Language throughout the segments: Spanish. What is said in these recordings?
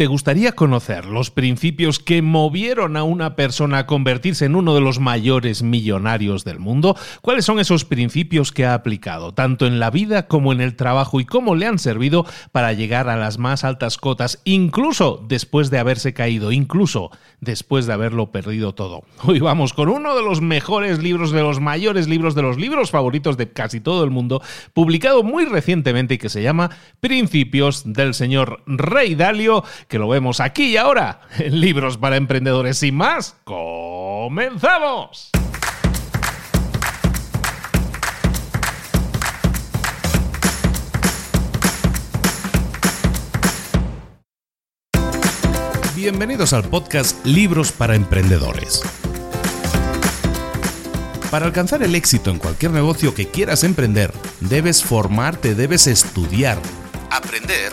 ¿Te gustaría conocer los principios que movieron a una persona a convertirse en uno de los mayores millonarios del mundo? ¿Cuáles son esos principios que ha aplicado, tanto en la vida como en el trabajo, y cómo le han servido para llegar a las más altas cotas, incluso después de haberse caído, incluso después de haberlo perdido todo? Hoy vamos con uno de los mejores libros, de los mayores libros, de los libros favoritos de casi todo el mundo, publicado muy recientemente y que se llama Principios del señor Rey Dalio que lo vemos aquí y ahora en Libros para Emprendedores. Sin más, comenzamos. Bienvenidos al podcast Libros para Emprendedores. Para alcanzar el éxito en cualquier negocio que quieras emprender, debes formarte, debes estudiar, aprender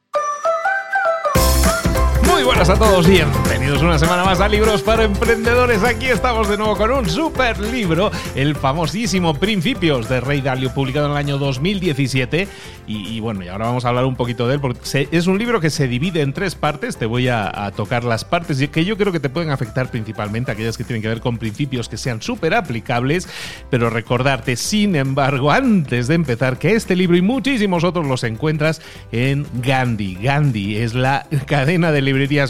Buenas a todos y bienvenidos una semana más a Libros para Emprendedores. Aquí estamos de nuevo con un super libro, el famosísimo Principios de Rey Dalio, publicado en el año 2017. Y, bueno, y ahora vamos a hablar un poquito de él, porque es un libro que se divide en tres partes. Te voy a, a tocar las partes que yo creo que te pueden afectar principalmente, aquellas que tienen que ver con principios que sean súper aplicables. Pero recordarte, sin embargo, antes de empezar, que este libro y muchísimos otros los encuentras en Gandhi. Gandhi es la cadena de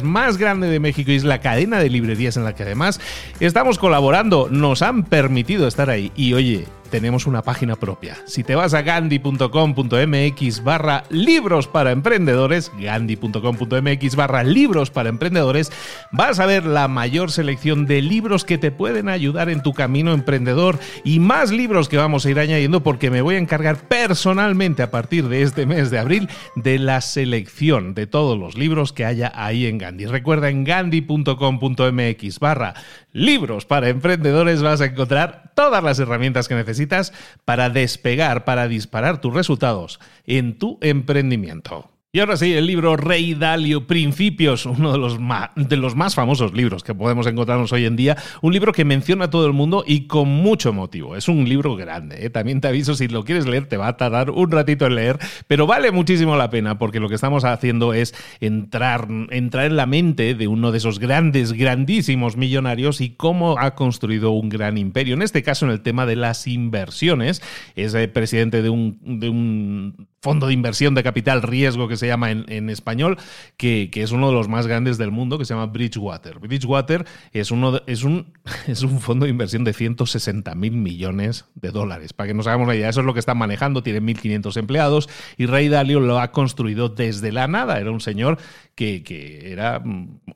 más grande de México y es la cadena de librerías en la que además estamos colaborando, nos han permitido estar ahí. Y oye, tenemos una página propia. Si te vas a gandhi.com.mx barra libros para emprendedores, gandhi.com.mx barra libros para emprendedores, vas a ver la mayor selección de libros que te pueden ayudar en tu camino emprendedor y más libros que vamos a ir añadiendo porque me voy a encargar personalmente a partir de este mes de abril de la selección de todos los libros que haya ahí en Gandhi. Recuerda en gandhi.com.mx barra libros para emprendedores vas a encontrar todas las herramientas que necesitas para despegar, para disparar tus resultados en tu emprendimiento. Y ahora sí, el libro Rey Dalio Principios, uno de los, más, de los más famosos libros que podemos encontrarnos hoy en día, un libro que menciona a todo el mundo y con mucho motivo. Es un libro grande, ¿eh? también te aviso, si lo quieres leer te va a tardar un ratito en leer, pero vale muchísimo la pena porque lo que estamos haciendo es entrar, entrar en la mente de uno de esos grandes, grandísimos millonarios y cómo ha construido un gran imperio. En este caso, en el tema de las inversiones, es el presidente de un, de un fondo de inversión de capital riesgo que se llama en, español, que, es uno de los más grandes del mundo, que se llama Bridgewater. Bridgewater es, uno es, un, es un fondo de inversión de 160 mil millones de dólares. Para que nos hagamos una idea, eso es lo que están manejando, tiene 1.500 empleados y Ray Dalio lo ha construido desde la nada. Era un señor que, que era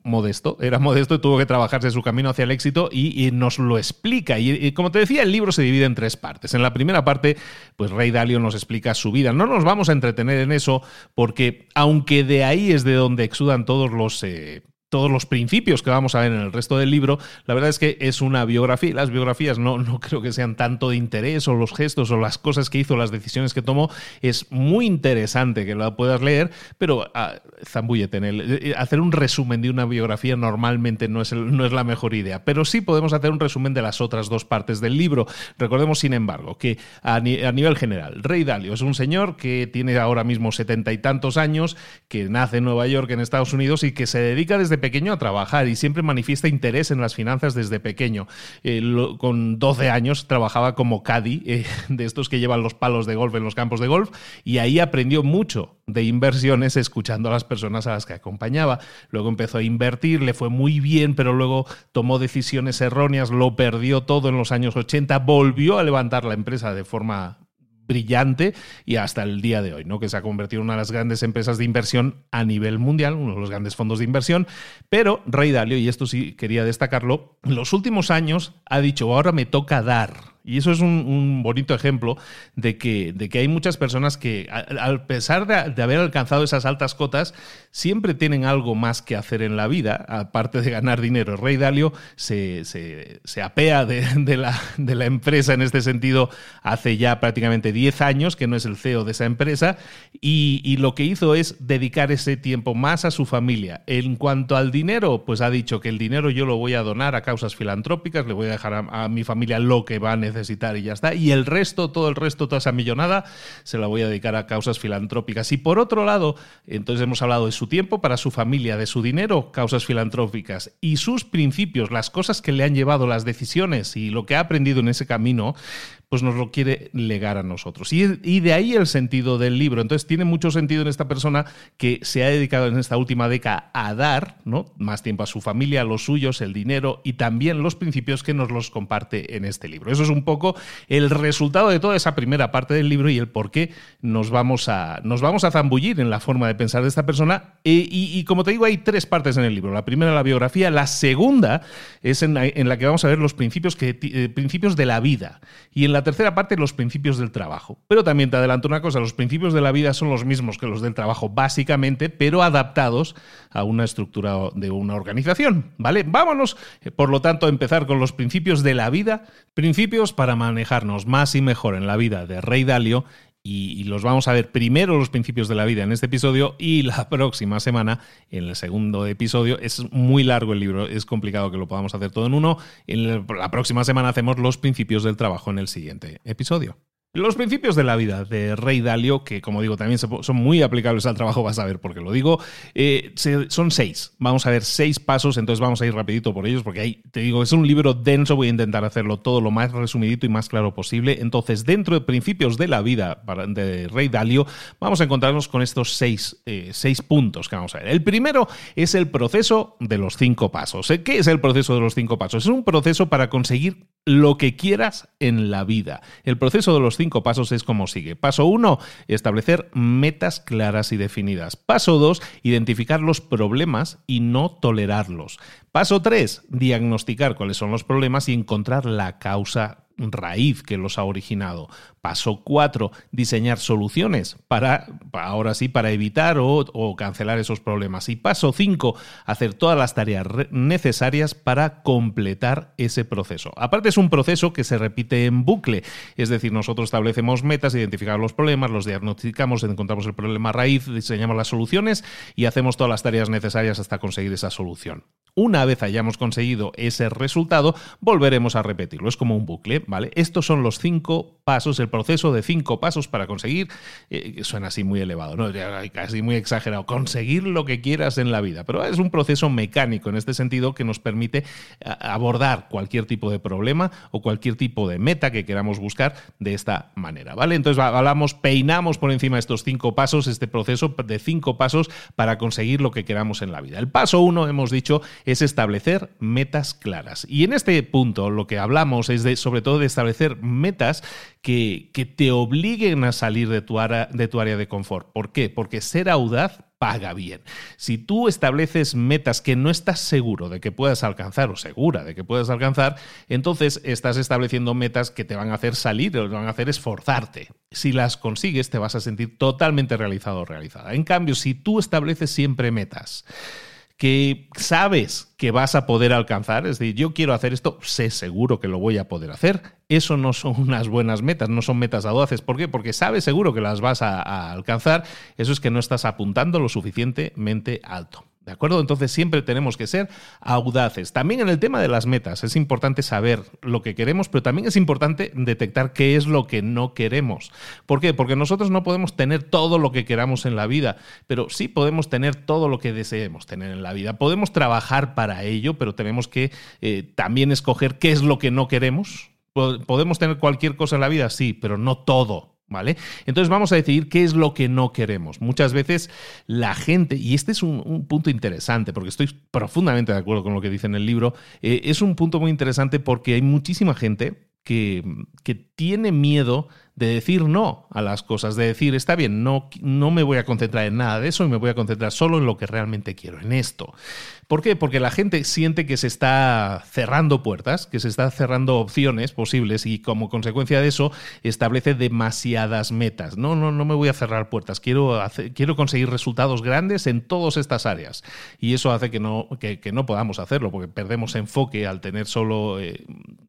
modesto, era modesto y tuvo que trabajarse su camino hacia el éxito y, nos lo explica. Y, como te decía, el libro se divide en tres partes. En la primera parte, pues Ray Dalio nos explica su vida. No nos vamos a entretener en eso porque aunque de ahí es de donde exudan todos los... Eh, todos los principios que vamos a ver en el resto del libro, la verdad es que es una biografía. Las biografías no, no creo que sean tanto de interés o los gestos o las cosas que hizo, las decisiones que tomó. Es muy interesante que la puedas leer, pero ah, zambúllete en el, eh, eh, hacer un resumen de una biografía normalmente no es, no es la mejor idea, pero sí podemos hacer un resumen de las otras dos partes del libro. Recordemos, sin embargo, que a, a nivel general, Rey Dalio es un señor que tiene ahora mismo setenta y tantos años, que nace en Nueva York, en Estados Unidos, y que se dedica desde pequeño a trabajar y siempre manifiesta interés en las finanzas desde pequeño. Eh, con 12 años trabajaba como caddy eh, de estos que llevan los palos de golf en los campos de golf y ahí aprendió mucho de inversiones escuchando a las personas a las que acompañaba. Luego empezó a invertir, le fue muy bien, pero luego tomó decisiones erróneas, lo perdió todo en los años 80, volvió a levantar la empresa de forma brillante y hasta el día de hoy, ¿no? que se ha convertido en una de las grandes empresas de inversión a nivel mundial, uno de los grandes fondos de inversión. Pero Rey Dalio, y esto sí quería destacarlo, en los últimos años ha dicho, ahora me toca dar y eso es un, bonito ejemplo de que, de que, hay muchas personas que, a, pesar de, haber alcanzado esas altas cotas, siempre tienen algo más que hacer en la vida, aparte de ganar dinero. Rey Dalio se, se, apea de, la, de, la, empresa en este sentido hace ya prácticamente 10 años, que no es el CEO de esa empresa, y, y lo que hizo es dedicar ese tiempo más a su familia. En cuanto al dinero, pues ha dicho que el dinero yo lo voy a donar a causas filantrópicas, le voy a dejar a, a mi familia lo que va a necesitar y ya está. Y el resto, todo el resto, toda esa millonada, se la voy a dedicar a causas filantrópicas. Y por otro lado, entonces hemos hablado de su tiempo para su familia, de su dinero, causas filantrópicas, y sus principios, las cosas que le han llevado, las decisiones y lo que ha aprendido en ese camino, pues nos lo quiere legar a nosotros. Y, de ahí el sentido del libro. Entonces tiene mucho sentido en esta persona que se ha dedicado en esta última década a dar ¿no? más tiempo a su familia, a los suyos, el dinero y también los principios que nos los comparte en este libro. Eso es un poco el resultado de toda esa primera parte del libro y el por qué nos vamos a, nos vamos a zambullir en la forma de pensar de esta persona. E, y, como te digo, hay tres partes en el libro. La primera, la biografía. La segunda es en la, que vamos a ver los principios, que, eh, principios de la vida. Y en la tercera parte, los principios del trabajo. Pero también te adelanto una cosa, los principios de la vida son los mismos que los del trabajo, básicamente, pero adaptados a una estructura de una organización. ¿Vale? Vámonos, eh, por lo tanto, a empezar con los principios de la vida, principios para manejarnos más y mejor en la vida de Rey Dalio y, los vamos a ver primero los principios de la vida en este episodio y la próxima semana en el segundo episodio. Es muy largo el libro, es complicado que lo podamos hacer todo en uno. En la próxima semana hacemos los principios del trabajo en el siguiente episodio. Los principios de la vida de Rey Dalio, que como digo también son muy aplicables al trabajo, vas a ver por qué lo digo, eh, son seis. Vamos a ver seis pasos, entonces vamos a ir rapidito por ellos, porque ahí te digo, es un libro denso, voy a intentar hacerlo todo lo más resumidito y más claro posible. Entonces, dentro de principios de la vida de Rey Dalio, vamos a encontrarnos con estos seis, eh, seis puntos que vamos a ver. El primero es el proceso de los cinco pasos. ¿Qué es el proceso de los cinco pasos? Es un proceso para conseguir lo que quieras en la vida. El proceso de los cinco pasos es como sigue. Paso uno, establecer metas claras y definidas. Paso dos, identificar los problemas y no tolerarlos. Paso tres, diagnosticar cuáles son los problemas y encontrar la causa raíz que los ha originado. Paso 4, diseñar soluciones para, ahora sí, para evitar o, cancelar esos problemas. Y paso 5, hacer todas las tareas necesarias para completar ese proceso. Aparte es un proceso que se repite en bucle, es decir, nosotros establecemos metas, identificamos los problemas, los diagnosticamos, encontramos el problema raíz, diseñamos las soluciones y hacemos todas las tareas necesarias hasta conseguir esa solución. Una vez hayamos conseguido ese resultado, volveremos a repetirlo. Es como un bucle, ¿vale? Estos son los cinco pasos, el proceso de cinco pasos para conseguir, eh, suena así muy elevado, ¿no? casi muy exagerado, conseguir lo que quieras en la vida. Pero es un proceso mecánico en este sentido que nos permite abordar cualquier tipo de problema o cualquier tipo de meta que queramos buscar de esta manera, ¿vale? Entonces hablamos, peinamos por encima estos cinco pasos, este proceso de cinco pasos para conseguir lo que queramos en la vida. El paso uno, hemos dicho, es establecer metas claras. Y en este punto lo que hablamos es de, sobre todo de establecer metas que, que te obliguen a salir de tu, de tu área de confort. ¿Por qué? Porque ser audaz paga bien. Si tú estableces metas que no estás seguro de que puedas alcanzar o segura de que puedas alcanzar, entonces estás estableciendo metas que te van a hacer salir o te van a hacer esforzarte. Si las consigues, te vas a sentir totalmente realizado o realizada. En cambio, si tú estableces siempre metas, que sabes que vas a poder alcanzar, es decir, yo quiero hacer esto, sé seguro que lo voy a poder hacer. Eso no son unas buenas metas, no son metas audaces. ¿Por qué? Porque sabes seguro que las vas a alcanzar. Eso es que no estás apuntando lo suficientemente alto. ¿De acuerdo? Entonces siempre tenemos que ser audaces. También en el tema de las metas es importante saber lo que queremos, pero también es importante detectar qué es lo que no queremos. ¿Por qué? Porque nosotros no podemos tener todo lo que queramos en la vida, pero sí podemos tener todo lo que deseemos tener en la vida. Podemos trabajar para ello, pero tenemos que eh, también escoger qué es lo que no queremos. Podemos tener cualquier cosa en la vida, sí, pero no todo. Entonces vamos a decidir qué es lo que no queremos. Muchas veces la gente, y este es un, punto interesante, porque estoy profundamente de acuerdo con lo que dice en el libro, eh, es un punto muy interesante porque hay muchísima gente que, que tiene miedo de decir no a las cosas, de decir, está bien, no, no me voy a concentrar en nada de eso y me voy a concentrar solo en lo que realmente quiero, en esto. ¿Por qué? Porque la gente siente que se está cerrando puertas, que se está cerrando opciones posibles y como consecuencia de eso establece demasiadas metas. No, no, no me voy a cerrar puertas, quiero, quiero conseguir resultados grandes en todas estas áreas. Y eso hace que no, que, no podamos hacerlo, porque perdemos enfoque al tener solo... Eh,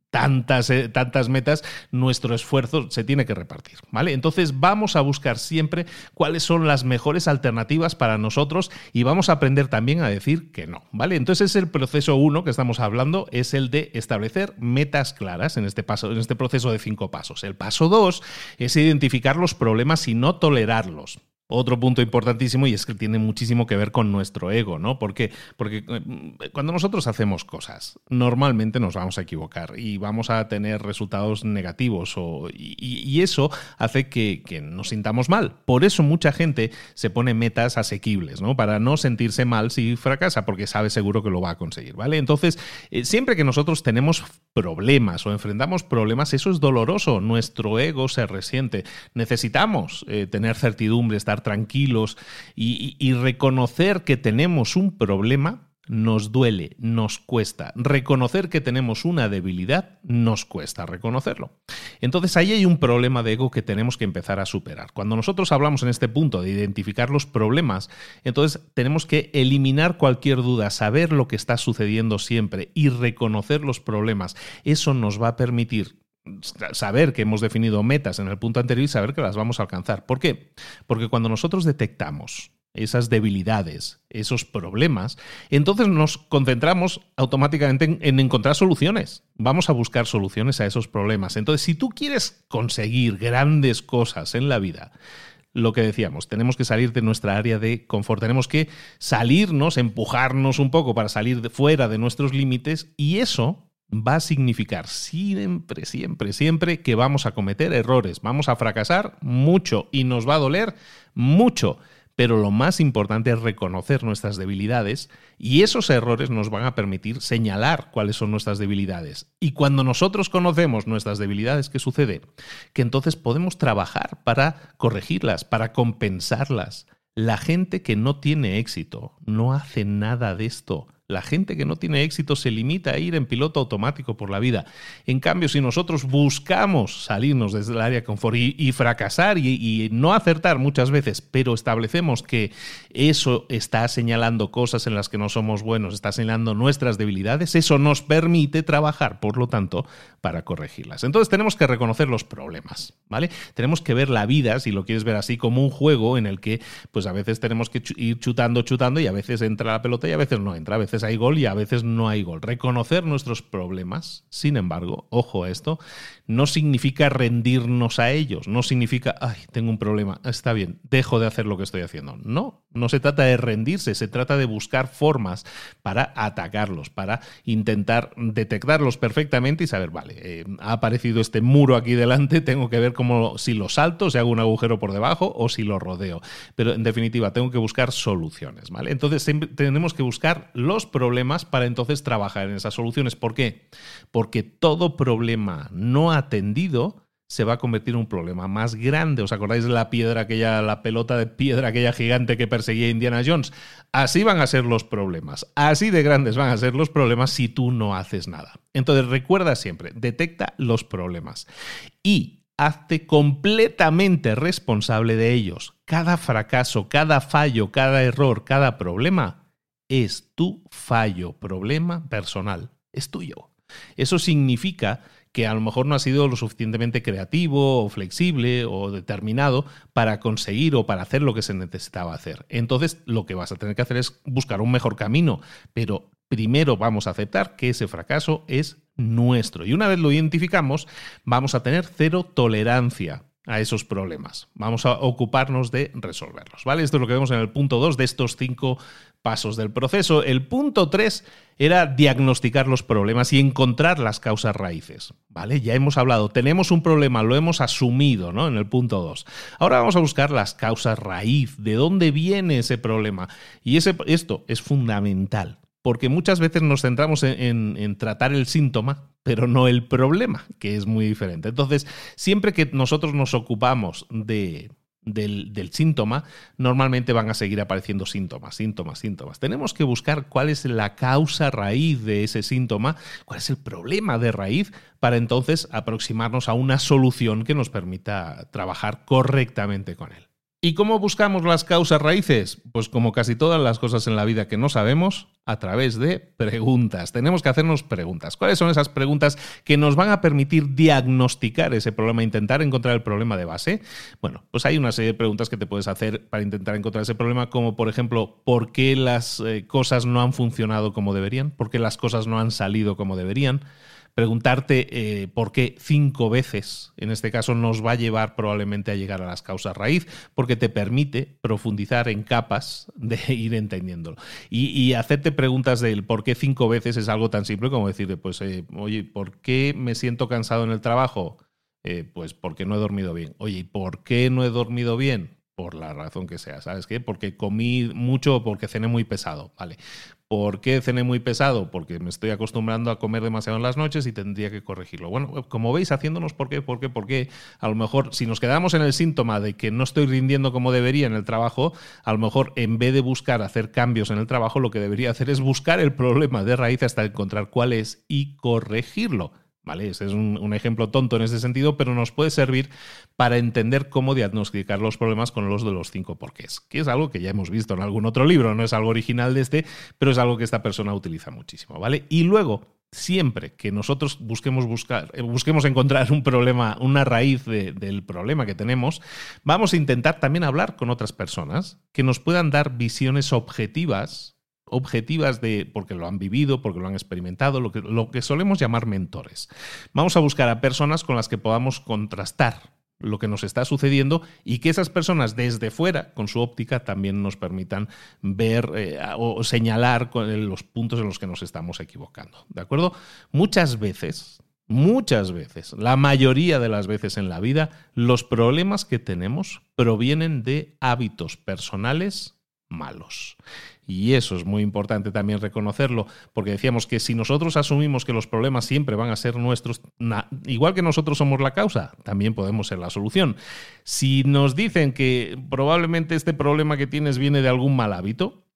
tantas, eh, tantas metas, nuestro esfuerzo se tiene que repartir, ¿vale? Entonces vamos a buscar siempre cuáles son las mejores alternativas para nosotros y vamos a aprender también a decir que no, ¿vale? Entonces es el proceso uno que estamos hablando, es el de establecer metas claras en este, paso, en este proceso de cinco pasos. El paso dos es identificar los problemas y no tolerarlos. Otro punto importantísimo y es que tiene muchísimo que ver con nuestro ego, ¿no? Porque, porque eh, cuando nosotros hacemos cosas, normalmente nos vamos a equivocar y vamos a tener resultados negativos y, eso hace que, nos sintamos mal. Por eso mucha gente se pone metas asequibles, ¿no? Para no sentirse mal si fracasa, porque sabe seguro que lo va a conseguir, ¿vale? Entonces, eh, siempre que nosotros tenemos problemas o enfrentamos problemas, eso es doloroso, nuestro ego se resiente. Necesitamos eh, tener certidumbre, estar tranquilos y, reconocer que tenemos un problema nos duele, nos cuesta. Reconocer que tenemos una debilidad nos cuesta reconocerlo. Entonces ahí hay un problema de ego que tenemos que empezar a superar. Cuando nosotros hablamos en este punto de identificar los problemas, entonces tenemos que eliminar cualquier duda, saber lo que está sucediendo siempre y reconocer los problemas. Eso nos va a permitir saber que hemos definido metas en el punto anterior y saber que las vamos a alcanzar. ¿Por qué? Porque cuando nosotros detectamos esas debilidades, esos problemas, entonces nos concentramos automáticamente en, encontrar soluciones. Vamos a buscar soluciones a esos problemas. Entonces, si tú quieres conseguir grandes cosas en la vida, lo que decíamos, tenemos que salir de nuestra área de confort, tenemos que salirnos, empujarnos un poco para salir de fuera de nuestros límites y eso va a significar siempre, siempre, siempre que vamos a cometer errores, vamos a fracasar mucho y nos va a doler mucho. Pero lo más importante es reconocer nuestras debilidades y esos errores nos van a permitir señalar cuáles son nuestras debilidades. Y cuando nosotros conocemos nuestras debilidades, ¿qué sucede? Que entonces podemos trabajar para corregirlas, para compensarlas. La gente que no tiene éxito no hace nada de esto La gente que no tiene éxito se limita a ir en piloto automático por la vida. En cambio, si nosotros buscamos salirnos desde el área de confort y, fracasar y, no acertar muchas veces, pero establecemos que eso está señalando cosas en las que no somos buenos, está señalando nuestras debilidades, eso nos permite trabajar, por lo tanto, para corregirlas. Entonces tenemos que reconocer los problemas, ¿vale? Tenemos que ver la vida, si lo quieres ver así, como un juego en el que, pues a veces tenemos que ir chutando, chutando y a veces entra la pelota y a veces no entra, a veces hay gol y a veces no hay gol. Reconocer nuestros problemas, sin embargo, ojo a esto, no significa rendirnos a ellos, no significa, ay, tengo un problema, está bien, dejo de hacer lo que estoy haciendo. No, no se trata de rendirse, se trata de buscar formas para atacarlos, para intentar detectarlos perfectamente y saber, vale, eh, ha aparecido este muro aquí delante, tengo que ver cómo si lo salto, si hago un agujero por debajo o si lo rodeo. Pero en definitiva, tengo que buscar soluciones, ¿vale? Entonces tenemos que buscar los problemas para entonces trabajar en esas soluciones. ¿Por qué? Porque todo problema no atendido se va a convertir en un problema más grande. ¿Os acordáis de la piedra aquella, la pelota de piedra aquella gigante que perseguía Indiana Jones? Así van a ser los problemas. Así de grandes van a ser los problemas si tú no haces nada. Entonces recuerda siempre, detecta los problemas y hazte completamente responsable de ellos. Cada fracaso, cada fallo, cada error, cada problema es tu fallo, problema personal. Es tuyo. Eso significa que a lo mejor no ha sido lo suficientemente creativo o flexible o determinado para conseguir o para hacer lo que se necesitaba hacer. Entonces lo que vas a tener que hacer es buscar un mejor camino, pero primero vamos a aceptar que ese fracaso es nuestro. Y una vez lo identificamos, vamos a tener cero tolerancia a esos problemas. Vamos a ocuparnos de resolverlos. ¿Vale? Esto es lo que vemos en el punto 2 de estos cinco pasos del proceso. El punto 3 era diagnosticar los problemas y encontrar las causas raíces. ¿Vale? Ya hemos hablado, tenemos un problema, lo hemos asumido, ¿no? En el punto 2. Ahora vamos a buscar las causas raíz, de dónde viene ese problema. Y ese, esto es fundamental porque muchas veces nos centramos en, tratar el síntoma, pero no el problema, que es muy diferente. Entonces, siempre que nosotros nos ocupamos de, del, síntoma, normalmente van a seguir apareciendo síntomas, síntomas, síntomas. Tenemos que buscar cuál es la causa raíz de ese síntoma, cuál es el problema de raíz, para entonces aproximarnos a una solución que nos permita trabajar correctamente con él. ¿Y cómo buscamos las causas raíces? Pues como casi todas las cosas en la vida que no sabemos, a través de preguntas. Tenemos que hacernos preguntas. ¿Cuáles son esas preguntas que nos van a permitir diagnosticar ese problema, intentar encontrar el problema de base? Bueno, pues hay una serie de preguntas que te puedes hacer para intentar encontrar ese problema, como por ejemplo, ¿por qué las eh, cosas no han funcionado como deberían? ¿Por qué las cosas no han salido como deberían? Preguntarte eh, por qué cinco veces, en este caso, nos va a llevar probablemente a llegar a las causas raíz, porque te permite profundizar en capas de ir entendiéndolo. Y, hacerte preguntas del por qué cinco veces es algo tan simple como decirte, pues, eh, oye, ¿por qué me siento cansado en el trabajo? Eh, pues porque no he dormido bien. Oye, ¿y por qué no he dormido bien? por la razón que sea, ¿sabes qué? Porque comí mucho o porque cené muy pesado, ¿vale? ¿Por qué cené muy pesado? Porque me estoy acostumbrando a comer demasiado en las noches y tendría que corregirlo. Bueno, como veis, haciéndonos por qué, por qué, por qué, a lo mejor si nos quedamos en el síntoma de que no estoy rindiendo como debería en el trabajo, a lo mejor en vez de buscar hacer cambios en el trabajo, lo que debería hacer es buscar el problema de raíz hasta encontrar cuál es y corregirlo. ¿Vale? Ese es un, ejemplo tonto en ese sentido, pero nos puede servir para entender cómo diagnosticar los problemas con los de los cinco porqués, que es algo que ya hemos visto en algún otro libro, no es algo original de este, pero es algo que esta persona utiliza muchísimo, ¿vale? Y luego, siempre que nosotros busquemos buscar, eh, busquemos encontrar un problema, una raíz del problema que tenemos, vamos a intentar también hablar con otras personas que nos puedan dar visiones objetivas objetivas de porque lo han vivido, porque lo han experimentado, lo que, solemos llamar mentores. Vamos a buscar a personas con las que podamos contrastar lo que nos está sucediendo y que esas personas desde fuera, con su óptica, también nos permitan ver eh, o señalar los puntos en los que nos estamos equivocando. ¿De acuerdo? Muchas veces, muchas veces, la mayoría de las veces en la vida, los problemas que tenemos provienen de hábitos personales malos. Y eso es muy importante también reconocerlo, porque decíamos que si nosotros asumimos que los problemas siempre van a ser nuestros, igual que nosotros somos la causa, también podemos ser la solución. Si nos dicen que probablemente este problema que tienes viene de algún mal hábito,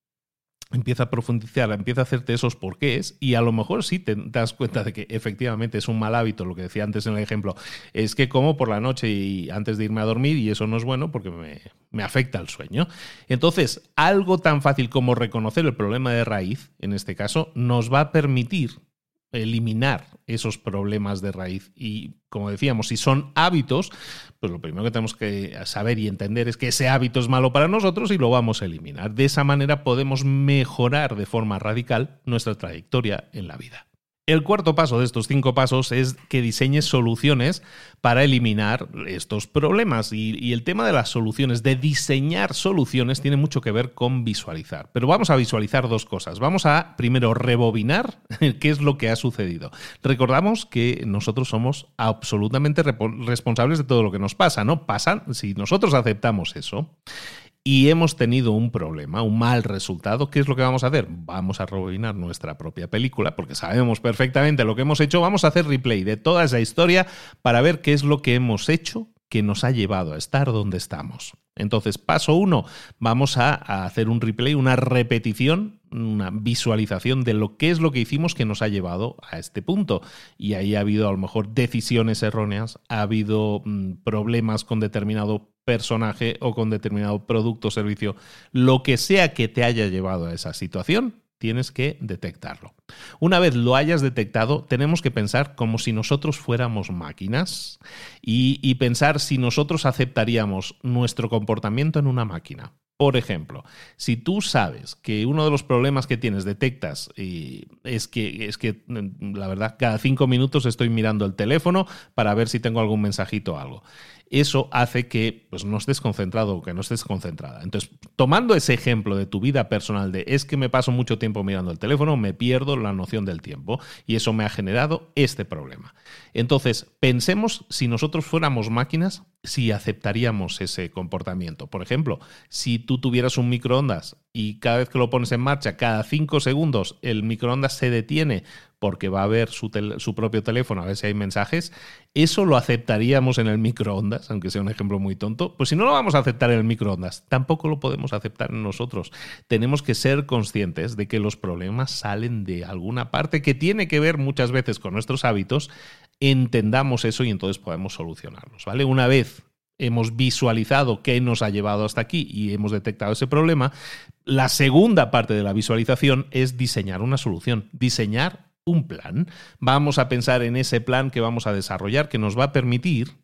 empieza a profundizar, empieza a hacerte esos porqués y a lo mejor sí te das cuenta de que efectivamente es un mal hábito, lo que decía antes en el ejemplo, es que como por la noche y antes de irme a dormir y eso no es bueno porque me, me afecta el sueño. Entonces, algo tan fácil como reconocer el problema de raíz, en este caso, nos va a permitir eliminar esos problemas de raíz. Y como decíamos, si son hábitos, pues lo primero que tenemos que saber y entender es que ese hábito es malo para nosotros y lo vamos a eliminar. De esa manera podemos mejorar de forma radical nuestra trayectoria en la vida. El cuarto paso de estos cinco pasos es que diseñes soluciones para eliminar estos problemas. Y, el tema de las soluciones, de diseñar soluciones, tiene mucho que ver con visualizar. Pero vamos a visualizar dos cosas. Vamos a primero rebobinar qué es lo que ha sucedido. Recordamos que nosotros somos absolutamente responsables de todo lo que nos pasa, ¿no? Pasan, si nosotros aceptamos eso y hemos tenido un problema, un mal resultado, ¿qué es lo que vamos a hacer? Vamos a rebobinar nuestra propia película, porque sabemos perfectamente lo que hemos hecho, vamos a hacer replay de toda esa historia para ver qué es lo que hemos hecho que nos ha llevado a estar donde estamos. Entonces, paso uno, vamos a, hacer un replay, una repetición, una visualización de lo que es lo que hicimos que nos ha llevado a este punto. Y ahí ha habido a lo mejor decisiones erróneas, ha habido mm, problemas con determinado personaje o con determinado producto o servicio, lo que sea que te haya llevado a esa situación, tienes que detectarlo. Una vez lo hayas detectado, tenemos que pensar como si nosotros fuéramos máquinas y, pensar si nosotros aceptaríamos nuestro comportamiento en una máquina. Por ejemplo, si tú sabes que uno de los problemas que tienes, detectas, y es que, es que la verdad, cada cinco minutos estoy mirando el teléfono para ver si tengo algún mensajito o algo eso hace que pues, no estés concentrado o que no estés concentrada. Entonces, tomando ese ejemplo de tu vida personal de es que me paso mucho tiempo mirando el teléfono, me pierdo la noción del tiempo y eso me ha generado este problema. Entonces, pensemos si nosotros fuéramos máquinas, si aceptaríamos ese comportamiento. Por ejemplo, si tú tuvieras un microondas y cada vez que lo pones en marcha, cada cinco segundos el microondas se detiene porque va a ver su, su, propio teléfono a ver si hay mensajes, ¿eso lo aceptaríamos en el microondas, aunque sea un ejemplo muy tonto? Pues si no lo vamos a aceptar en el microondas, tampoco lo podemos aceptar en nosotros. Tenemos que ser conscientes de que los problemas salen de alguna parte que tiene que ver muchas veces con nuestros hábitos, entendamos eso y entonces podemos solucionarlos, ¿vale? Una vez hemos visualizado qué nos ha llevado hasta aquí y hemos detectado ese problema, la segunda parte de la visualización es diseñar una solución, diseñar un plan. Vamos a pensar en ese plan que vamos a desarrollar que nos va a permitir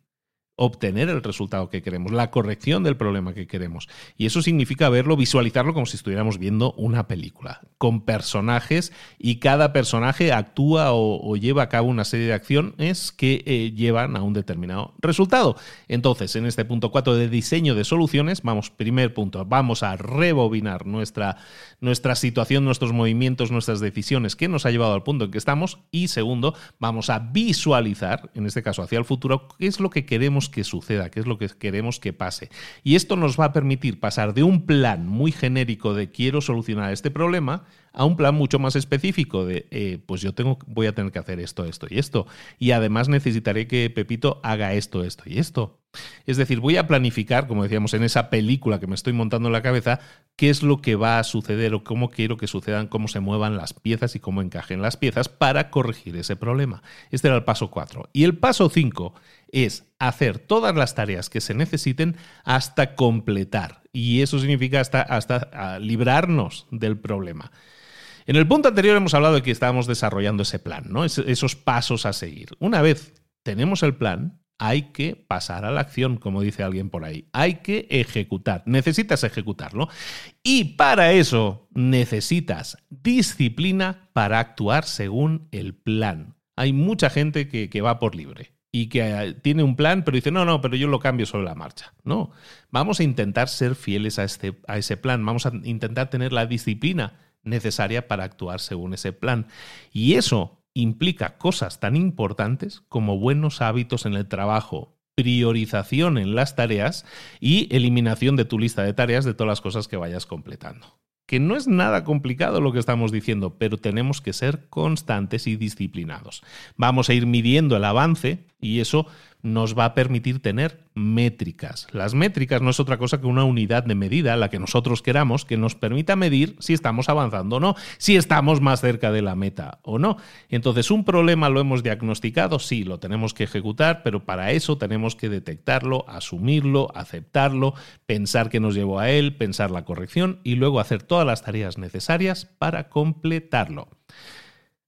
obtener el resultado que queremos, la corrección del problema que queremos. Y eso significa verlo, visualizarlo como si estuviéramos viendo una película, con personajes y cada personaje actúa o, lleva a cabo una serie de acciones que eh, llevan a un determinado resultado. Entonces, en este punto 4 de diseño de soluciones, vamos, primer punto, vamos a rebobinar nuestra, nuestra situación, nuestros movimientos, nuestras decisiones que nos ha llevado al punto en que estamos. Y segundo, vamos a visualizar, en este caso hacia el futuro, qué es lo que queremos que suceda, qué es lo que queremos que pase. Y esto nos va a permitir pasar de un plan muy genérico de quiero solucionar este problema a un plan mucho más específico de eh, pues yo tengo, voy a tener que hacer esto, esto y esto. Y además necesitaré que Pepito haga esto, esto y esto. Es decir, voy a planificar, como decíamos en esa película que me estoy montando en la cabeza, qué es lo que va a suceder o cómo quiero que sucedan, cómo se muevan las piezas y cómo encajen las piezas para corregir ese problema. Este era el paso 4. Y el paso 5 es hacer todas las tareas que se necesiten hasta completar. Y eso significa hasta, hasta ah, librarnos del problema. En el punto anterior hemos hablado de que estábamos desarrollando ese plan, ¿no? esos pasos a seguir. Una vez tenemos el plan, hay que pasar a la acción, como dice alguien por ahí. Hay que ejecutar. Necesitas ejecutarlo. Y para eso necesitas disciplina para actuar según el plan. Hay mucha gente que, va por libre y que eh, tiene un plan, pero dice, no, no, pero yo lo cambio sobre la marcha. No, vamos a intentar ser fieles a, este, a ese plan, vamos a intentar tener la disciplina necesaria para actuar según ese plan. Y eso implica cosas tan importantes como buenos hábitos en el trabajo, priorización en las tareas y eliminación de tu lista de tareas de todas las cosas que vayas completando que no es nada complicado lo que estamos diciendo, pero tenemos que ser constantes y disciplinados. Vamos a ir midiendo el avance y eso nos va a permitir tener métricas. Las métricas no es otra cosa que una unidad de medida, la que nosotros queramos, que nos permita medir si estamos avanzando o no, si estamos más cerca de la meta o no. Entonces, un problema lo hemos diagnosticado, sí, lo tenemos que ejecutar, pero para eso tenemos que detectarlo, asumirlo, aceptarlo, pensar que nos llevó a él, pensar la corrección y luego hacer todas las tareas necesarias para completarlo.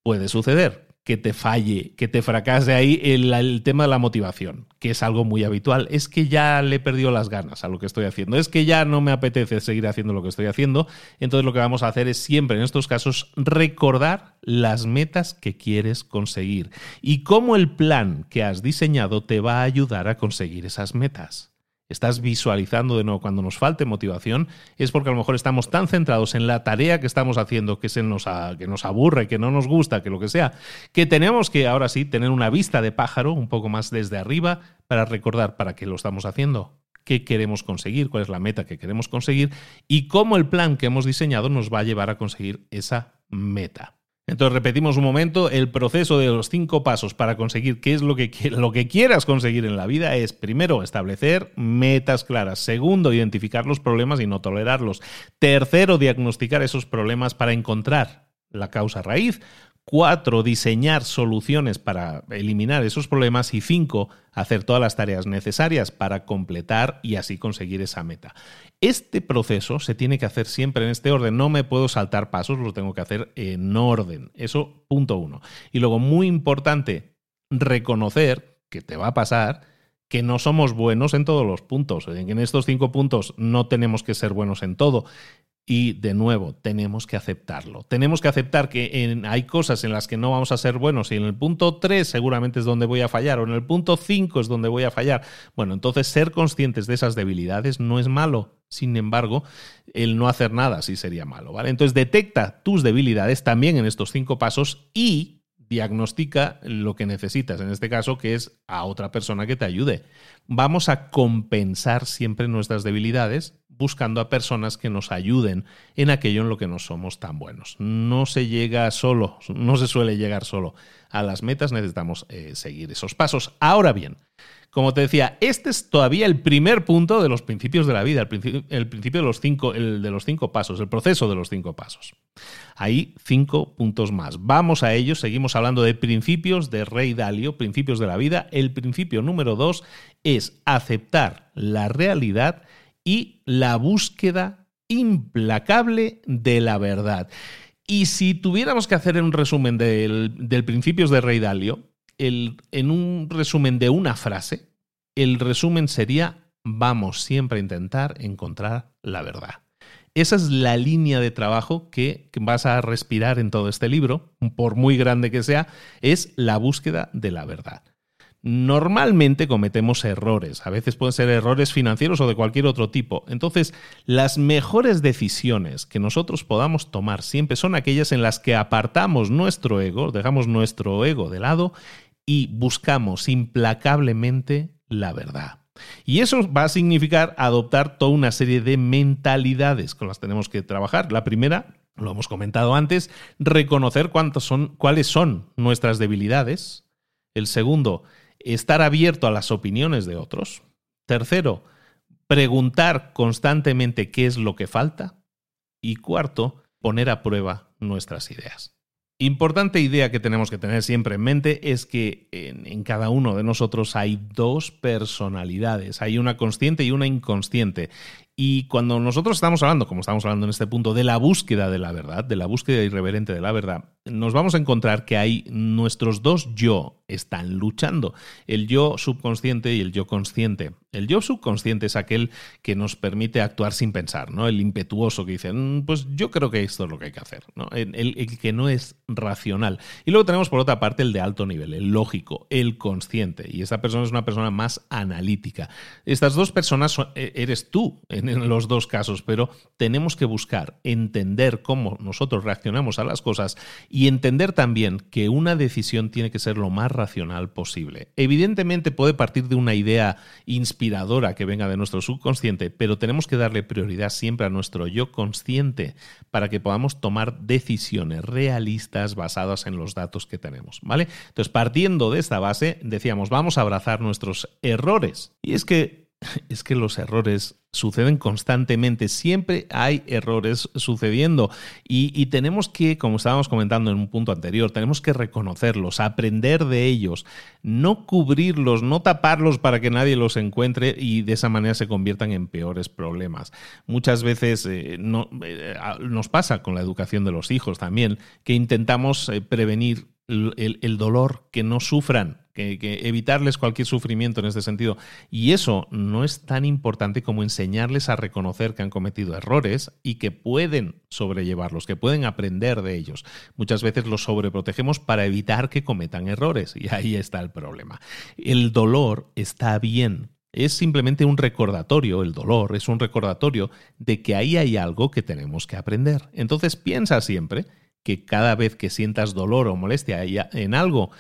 Puede suceder, que te falle, que te fracase ahí el, tema de la motivación, que es algo muy habitual. Es que ya le he perdido las ganas a lo que estoy haciendo, es que ya no me apetece seguir haciendo lo que estoy haciendo. Entonces lo que vamos a hacer es siempre en estos casos recordar las metas que quieres conseguir y cómo el plan que has diseñado te va a ayudar a conseguir esas metas estás visualizando de nuevo cuando nos falte motivación, es porque a lo mejor estamos tan centrados en la tarea que estamos haciendo, que, se nos, que nos aburre, que no nos gusta, que lo que sea, que tenemos que ahora sí tener una vista de pájaro un poco más desde arriba para recordar para qué lo estamos haciendo, qué queremos conseguir, cuál es la meta que queremos conseguir y cómo el plan que hemos diseñado nos va a llevar a conseguir esa meta. Entonces repetimos un momento, el proceso de los cinco pasos para conseguir qué es lo que, lo que quieras conseguir en la vida es, primero, establecer metas claras. Segundo, identificar los problemas y no tolerarlos. Tercero, diagnosticar esos problemas para encontrar la causa raíz. Cuatro, diseñar soluciones para eliminar esos problemas. Y cinco, hacer todas las tareas necesarias para completar y así conseguir esa meta. Este proceso se tiene que hacer siempre en este orden. No me puedo saltar pasos, lo tengo que hacer en orden. Eso, punto uno. Y luego, muy importante, reconocer que te va a pasar que no somos buenos en todos los puntos. En estos cinco puntos no tenemos que ser buenos en todo. Y de nuevo, tenemos que aceptarlo. Tenemos que aceptar que hay cosas en las que no vamos a ser buenos y en el punto 3 seguramente es donde voy a fallar o en el punto 5 es donde voy a fallar. Bueno, entonces ser conscientes de esas debilidades no es malo. Sin embargo, el no hacer nada sí sería malo. Entonces detecta tus debilidades también en estos cinco pasos y diagnostica lo que necesitas, en este caso, que es a otra persona que te ayude. Vamos a compensar siempre nuestras debilidades buscando a personas que nos ayuden en aquello en lo que no somos tan buenos. No se llega solo, no se suele llegar solo a las metas, necesitamos eh, seguir esos pasos. Ahora bien, como te decía, este es todavía el primer punto de los principios de la vida, el principio, de, los cinco, el de los cinco pasos, el proceso de los cinco pasos. Hay cinco puntos más. Vamos a ellos, seguimos hablando de principios de Rey Dalio, principios de la vida. El principio número dos es aceptar la realidad y la búsqueda implacable de la verdad. Y si tuviéramos que hacer un resumen del, del principios de Rey Dalio, en un resumen de una frase, el resumen sería, vamos siempre a intentar encontrar la verdad. Esa es la línea de trabajo que vas a respirar en todo este libro, por muy grande que sea, es la búsqueda de la verdad. Normalmente cometemos errores, a veces pueden ser errores financieros o de cualquier otro tipo. Entonces, las mejores decisiones que nosotros podamos tomar siempre son aquellas en las que apartamos nuestro ego, dejamos nuestro ego de lado y buscamos implacablemente la verdad. Y eso va a significar adoptar toda una serie de mentalidades con las tenemos que trabajar. La primera, lo hemos comentado antes, reconocer son, cuáles son nuestras debilidades. El segundo, estar abierto a las opiniones de otros. Tercero, preguntar constantemente qué es lo que falta. Y cuarto, poner a prueba nuestras ideas. Importante idea que tenemos que tener siempre en mente es que en, cada uno de nosotros hay dos personalidades, hay una consciente y una inconsciente. Y cuando nosotros estamos hablando, como estamos hablando en este punto, de la búsqueda de la verdad, de la búsqueda irreverente de la verdad, nos vamos a encontrar que hay nuestros dos yo están luchando, el yo subconsciente y el yo consciente. El yo subconsciente es aquel que nos permite actuar sin pensar, ¿no? El impetuoso que dice, mm, pues yo creo que esto es lo que hay que hacer, ¿no? El, el, que no es racional. Y luego tenemos por otra parte el de alto nivel, el lógico, el consciente. Y esa persona es una persona más analítica. Estas dos personas e, eres tú en los dos casos, pero tenemos que buscar entender cómo nosotros reaccionamos a las cosas y entender también que una decisión tiene que ser lo más racional posible. Evidentemente puede partir de una idea inspiradora que venga de nuestro subconsciente, pero tenemos que darle prioridad siempre a nuestro yo consciente para que podamos tomar decisiones realistas basadas en los datos que tenemos, ¿vale? Entonces, partiendo de esta base, decíamos, vamos a abrazar nuestros errores. Y es que es que los errores suceden constantemente, siempre hay errores sucediendo y, tenemos que, como estábamos comentando en un punto anterior, tenemos que reconocerlos, aprender de ellos, no cubrirlos, no taparlos para que nadie los encuentre y de esa manera se conviertan en peores problemas. Muchas veces eh, eh, nos pasa con la educación de los hijos también, que intentamos eh, prevenir el, dolor, que no sufran, evitarles cualquier sufrimiento en este sentido. Y eso no es tan importante como enseñarles a reconocer que han cometido errores y que pueden sobrellevarlos, que pueden aprender de ellos. Muchas veces los sobreprotegemos para evitar que cometan errores y ahí está el problema. El dolor está bien, es simplemente un recordatorio, el dolor es un recordatorio de que ahí hay algo que tenemos que aprender. Entonces piensa siempre que cada vez que sientas dolor o molestia en algo,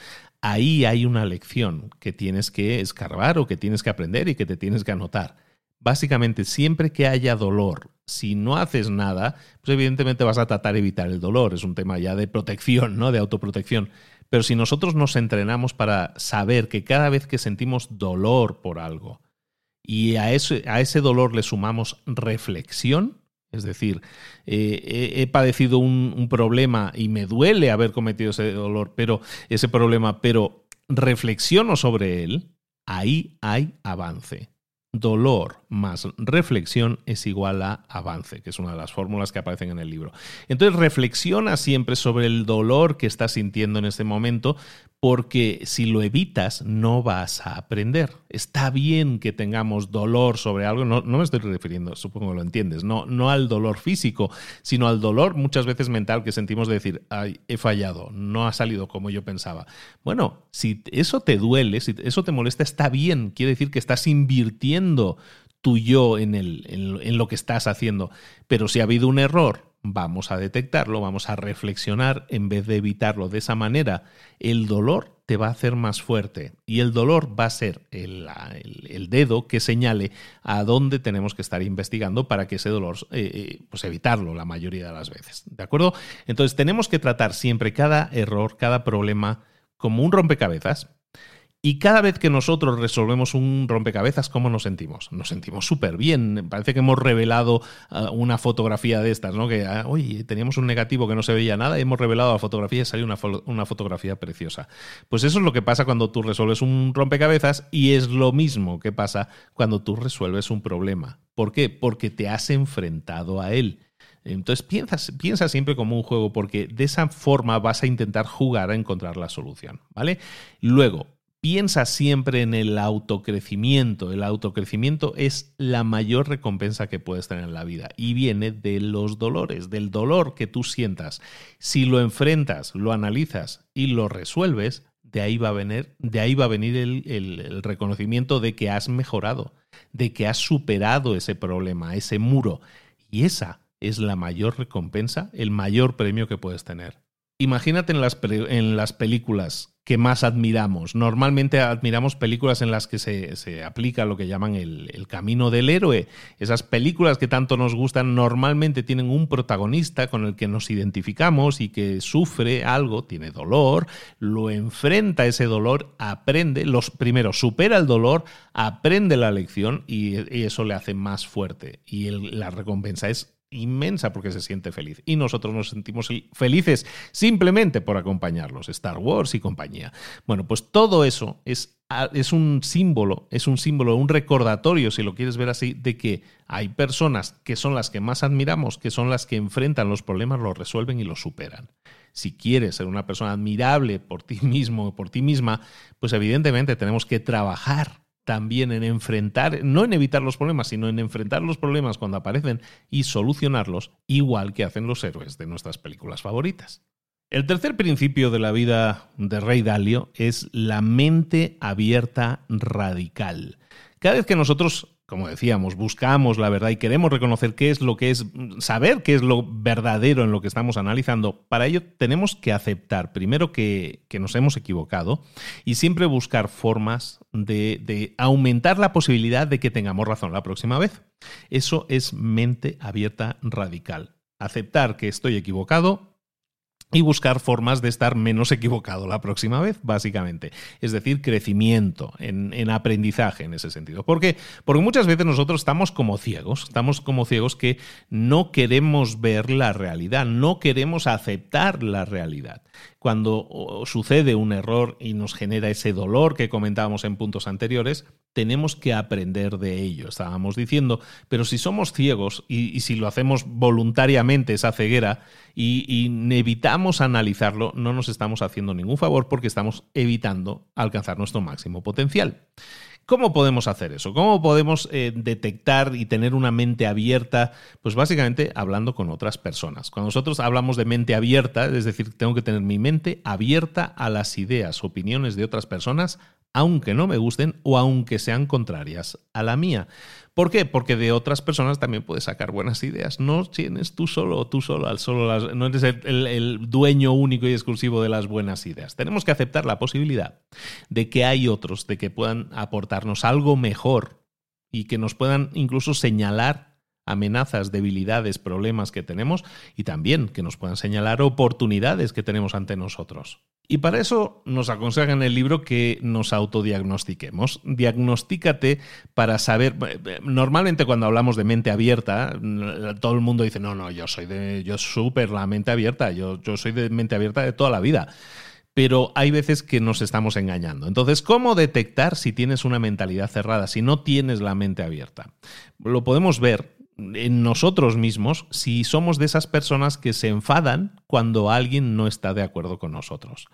ahí hay una lección que tienes que escarbar o que tienes que aprender y que te tienes que anotar. Básicamente, siempre que haya dolor, si no haces nada, pues evidentemente vas a tratar de evitar el dolor. Es un tema ya de protección, ¿no? De autoprotección. Pero si nosotros nos entrenamos para saber que cada vez que sentimos dolor por algo y a ese, a ese dolor le sumamos reflexión, es decir, eh, he, padecido un, problema y me duele haber cometido ese dolor, pero ese problema, pero reflexiono sobre él, ahí hay avance. Dolor más reflexión es igual a avance, que es una de las fórmulas que aparecen en el libro. Entonces reflexiona siempre sobre el dolor que estás sintiendo en este momento, porque si lo evitas no vas a aprender. Está bien que tengamos dolor sobre algo, no, me estoy refiriendo, supongo que lo entiendes, no, no al dolor físico, sino al dolor muchas veces mental que sentimos de decir, he fallado, no ha salido como yo pensaba. Bueno, si eso te duele, si eso te molesta, está bien, quiere decir que estás invirtiendo tu yo en, en lo que estás haciendo. Pero si ha habido un error, vamos a detectarlo, vamos a reflexionar en vez de evitarlo. De esa manera, el dolor te va a hacer más fuerte y el dolor va a ser el, dedo que señale a dónde tenemos que estar investigando para que ese dolor, eh, eh, pues evitarlo la mayoría de las veces. ¿De acuerdo? Entonces tenemos que tratar siempre cada error, cada problema como un rompecabezas y cada vez que nosotros resolvemos un rompecabezas, ¿cómo nos sentimos? Nos sentimos súper bien. Parece que hemos revelado ah, una fotografía de estas, ¿no? Que, ah, oye, teníamos un negativo que no se veía nada y hemos revelado la fotografía y salió una, una fotografía preciosa. Pues eso es lo que pasa cuando tú resuelves un rompecabezas y es lo mismo que pasa cuando tú resuelves un problema. ¿Por qué? Porque te has enfrentado a él. Entonces piensa, piensa, siempre como un juego porque de esa forma vas a intentar jugar a encontrar la solución, ¿vale? Luego, Piensa siempre en el autocrecimiento. El autocrecimiento es la mayor recompensa que puedes tener en la vida y viene de los dolores, del dolor que tú sientas. Si lo enfrentas, lo analizas y lo resuelves, de ahí va a venir, de ahí va a venir el, reconocimiento de que has mejorado, de que has superado ese problema, ese muro. Y esa es la mayor recompensa, el mayor premio que puedes tener. Imagínate en las películas que más admiramos. Normalmente admiramos películas en las que se, aplica lo que llaman el, camino del héroe. Esas películas que tanto nos gustan normalmente tienen un protagonista con el que nos identificamos y que sufre algo, tiene dolor, lo enfrenta ese dolor, aprende, los primero supera el dolor, aprende la lección y, eso le hace más fuerte. Y la recompensa es inmensa porque se siente feliz. Y nosotros nos sentimos felices simplemente por acompañarlos, Star Wars y compañía. Bueno, pues todo eso es, es un símbolo, es un símbolo, un recordatorio, si lo quieres ver así, de que hay personas que son las que más admiramos, que son las que enfrentan los problemas, los resuelven y los superan. Si quieres ser una persona admirable por ti mismo o por ti misma, pues evidentemente tenemos que trabajar también en enfrentar, no en evitar los problemas, sino en enfrentar los problemas cuando aparecen y solucionarlos, igual que hacen los héroes de nuestras películas favoritas. El tercer principio de la vida de Rey Dalio es la mente abierta radical. Cada vez que nosotros como decíamos, buscamos la verdad y queremos reconocer qué es lo que es, saber qué es lo verdadero en lo que estamos analizando, para ello tenemos que aceptar primero que, nos hemos equivocado y siempre buscar formas de, aumentar la posibilidad de que tengamos razón la próxima vez. Eso es mente abierta radical. Aceptar que estoy equivocado, y buscar formas de estar menos equivocado la próxima vez, básicamente. Es decir, crecimiento en, aprendizaje en ese sentido. ¿Por qué? Porque muchas veces nosotros estamos como ciegos, estamos como ciegos que no queremos ver la realidad, no queremos aceptar la realidad cuando sucede un error y nos genera ese dolor que comentábamos en puntos anteriores, tenemos que aprender de ello, estábamos diciendo, pero si somos ciegos y, si lo hacemos voluntariamente, esa ceguera, y, evitamos analizarlo, no nos estamos haciendo ningún favor porque estamos evitando alcanzar nuestro máximo potencial. ¿Cómo podemos hacer eso? ¿Cómo podemos eh, detectar y tener una mente abierta? Pues básicamente hablando con otras personas. Cuando nosotros hablamos de mente abierta, es decir, tengo que tener mi mente abierta a las ideas, opiniones de otras personas, aunque no me gusten o aunque sean contrarias a la mía. ¿Por qué? Porque de otras personas también puedes sacar buenas ideas. No tienes tú solo, tú solo, al solo las, no eres el, dueño único y exclusivo de las buenas ideas. Tenemos que aceptar la posibilidad de que hay otros, de que puedan aportarnos algo mejor y que nos puedan incluso señalar amenazas, debilidades, problemas que tenemos y también que nos puedan señalar oportunidades que tenemos ante nosotros. Y para eso nos aconseja en el libro que nos autodiagnostiquemos. Diagnostícate para saber. Normalmente cuando hablamos de mente abierta, todo el mundo dice, no, no, yo soy de. Yo súper la mente abierta, yo, yo soy de mente abierta de toda la vida pero hay veces que nos estamos engañando. Entonces, ¿cómo detectar si tienes una mentalidad cerrada, si no tienes la mente abierta? Lo podemos ver en nosotros mismos si somos de esas personas que se enfadan cuando alguien no está de acuerdo con nosotros,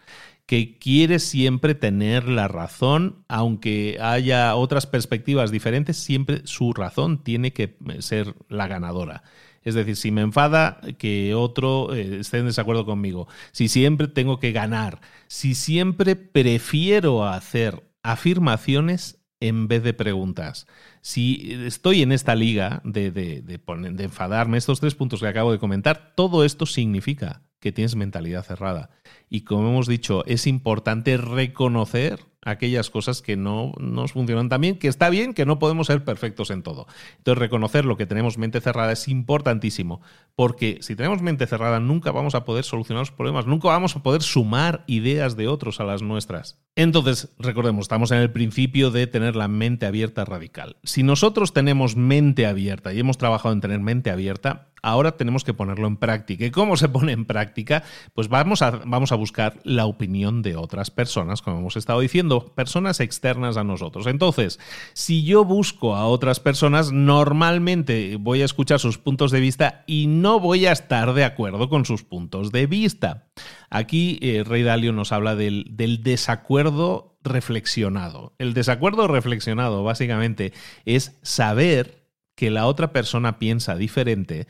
que quiere siempre tener la razón, aunque haya otras perspectivas diferentes, siempre su razón tiene que ser la ganadora. Es decir, si me enfada que otro eh, esté en desacuerdo conmigo, si siempre tengo que ganar, si siempre prefiero hacer afirmaciones en vez de preguntas. Si estoy en esta liga de, de, de, de, enfadarme, estos tres puntos que acabo de comentar, todo esto significa que tienes mentalidad cerrada. Y como hemos dicho, es importante reconocer aquellas cosas que no nos funcionan tan bien, que está bien, que no podemos ser perfectos en todo. Entonces, reconocer lo que tenemos mente cerrada es importantísimo, porque si tenemos mente cerrada nunca vamos a poder solucionar los problemas, nunca vamos a poder sumar ideas de otros a las nuestras. Entonces, recordemos, estamos en el principio de tener la mente abierta radical. Si nosotros tenemos mente abierta y hemos trabajado en tener mente abierta, ahora tenemos que ponerlo en práctica. ¿Y cómo se pone en práctica? Pues vamos a, vamos a buscar la opinión de otras personas, como hemos estado diciendo, personas externas a nosotros. Entonces, si yo busco a otras personas, normalmente voy a escuchar sus puntos de vista y no voy a estar de acuerdo con sus puntos de vista. Aquí eh, Rey Dalio nos habla del, del desacuerdo reflexionado. El desacuerdo reflexionado básicamente es saber que la otra persona piensa diferente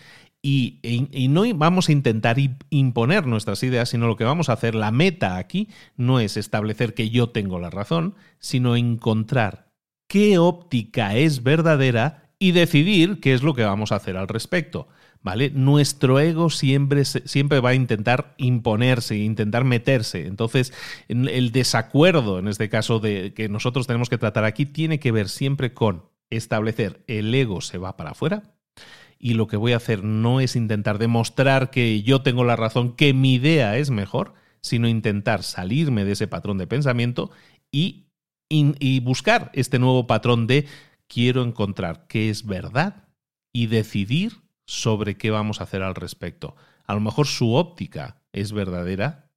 y, no vamos a intentar imponer nuestras ideas, sino lo que vamos a hacer, la meta aquí, no es establecer que yo tengo la razón, sino encontrar qué óptica es verdadera y decidir qué es lo que vamos a hacer al respecto. ¿Vale? Nuestro ego siempre, siempre va a intentar imponerse, intentar meterse. Entonces, el desacuerdo, en este caso, de que nosotros tenemos que tratar aquí, tiene que ver siempre con establecer el ego se va para afuera y lo que voy a hacer no es intentar demostrar que yo tengo la razón, que mi idea es mejor, sino intentar salirme de ese patrón de pensamiento y, y, buscar este nuevo patrón de quiero encontrar qué es verdad y decidir sobre qué vamos a hacer al respecto. A lo mejor su óptica es verdadera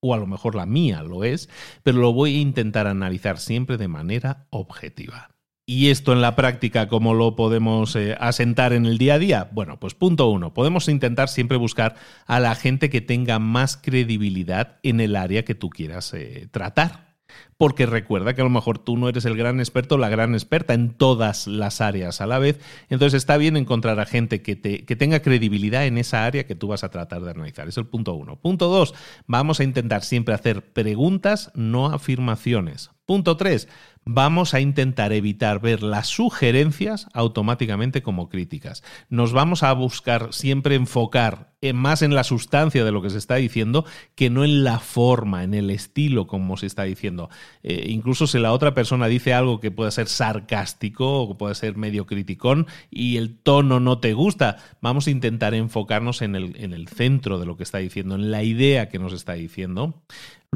o a lo mejor la mía lo es, pero lo voy a intentar analizar siempre de manera objetiva. ¿Y esto en la práctica cómo lo podemos eh, asentar en el día a día? Bueno, pues punto uno, podemos intentar siempre buscar a la gente que tenga más credibilidad en el área que tú quieras eh, tratar. Porque recuerda que a lo mejor tú no eres el gran experto la gran experta en todas las áreas a la vez. Entonces está bien encontrar a gente que, te, que tenga credibilidad en esa área que tú vas a tratar de analizar. Es el punto uno. Punto dos, vamos a intentar siempre hacer preguntas, no afirmaciones Punto 3. Vamos a intentar evitar ver las sugerencias automáticamente como críticas. Nos vamos a buscar siempre enfocar más en la sustancia de lo que se está diciendo que no en la forma, en el estilo como se está diciendo. Eh, incluso si la otra persona dice algo que puede ser sarcástico o que puede ser medio criticón y el tono no te gusta, vamos a intentar enfocarnos en el, en el centro de lo que está diciendo, en la idea que nos está diciendo.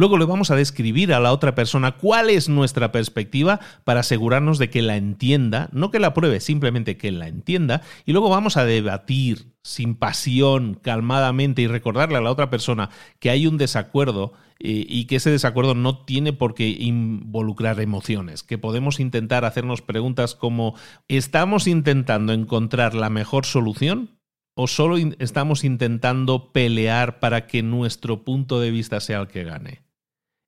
Luego le vamos a describir a la otra persona cuál es nuestra perspectiva para asegurarnos de que la entienda, no que la pruebe, simplemente que la entienda. Y luego vamos a debatir sin pasión, calmadamente y recordarle a la otra persona que hay un desacuerdo eh, y que ese desacuerdo no tiene por qué involucrar emociones, que podemos intentar hacernos preguntas como ¿estamos intentando encontrar la mejor solución? ¿O solo estamos intentando pelear para que nuestro punto de vista sea el que gane?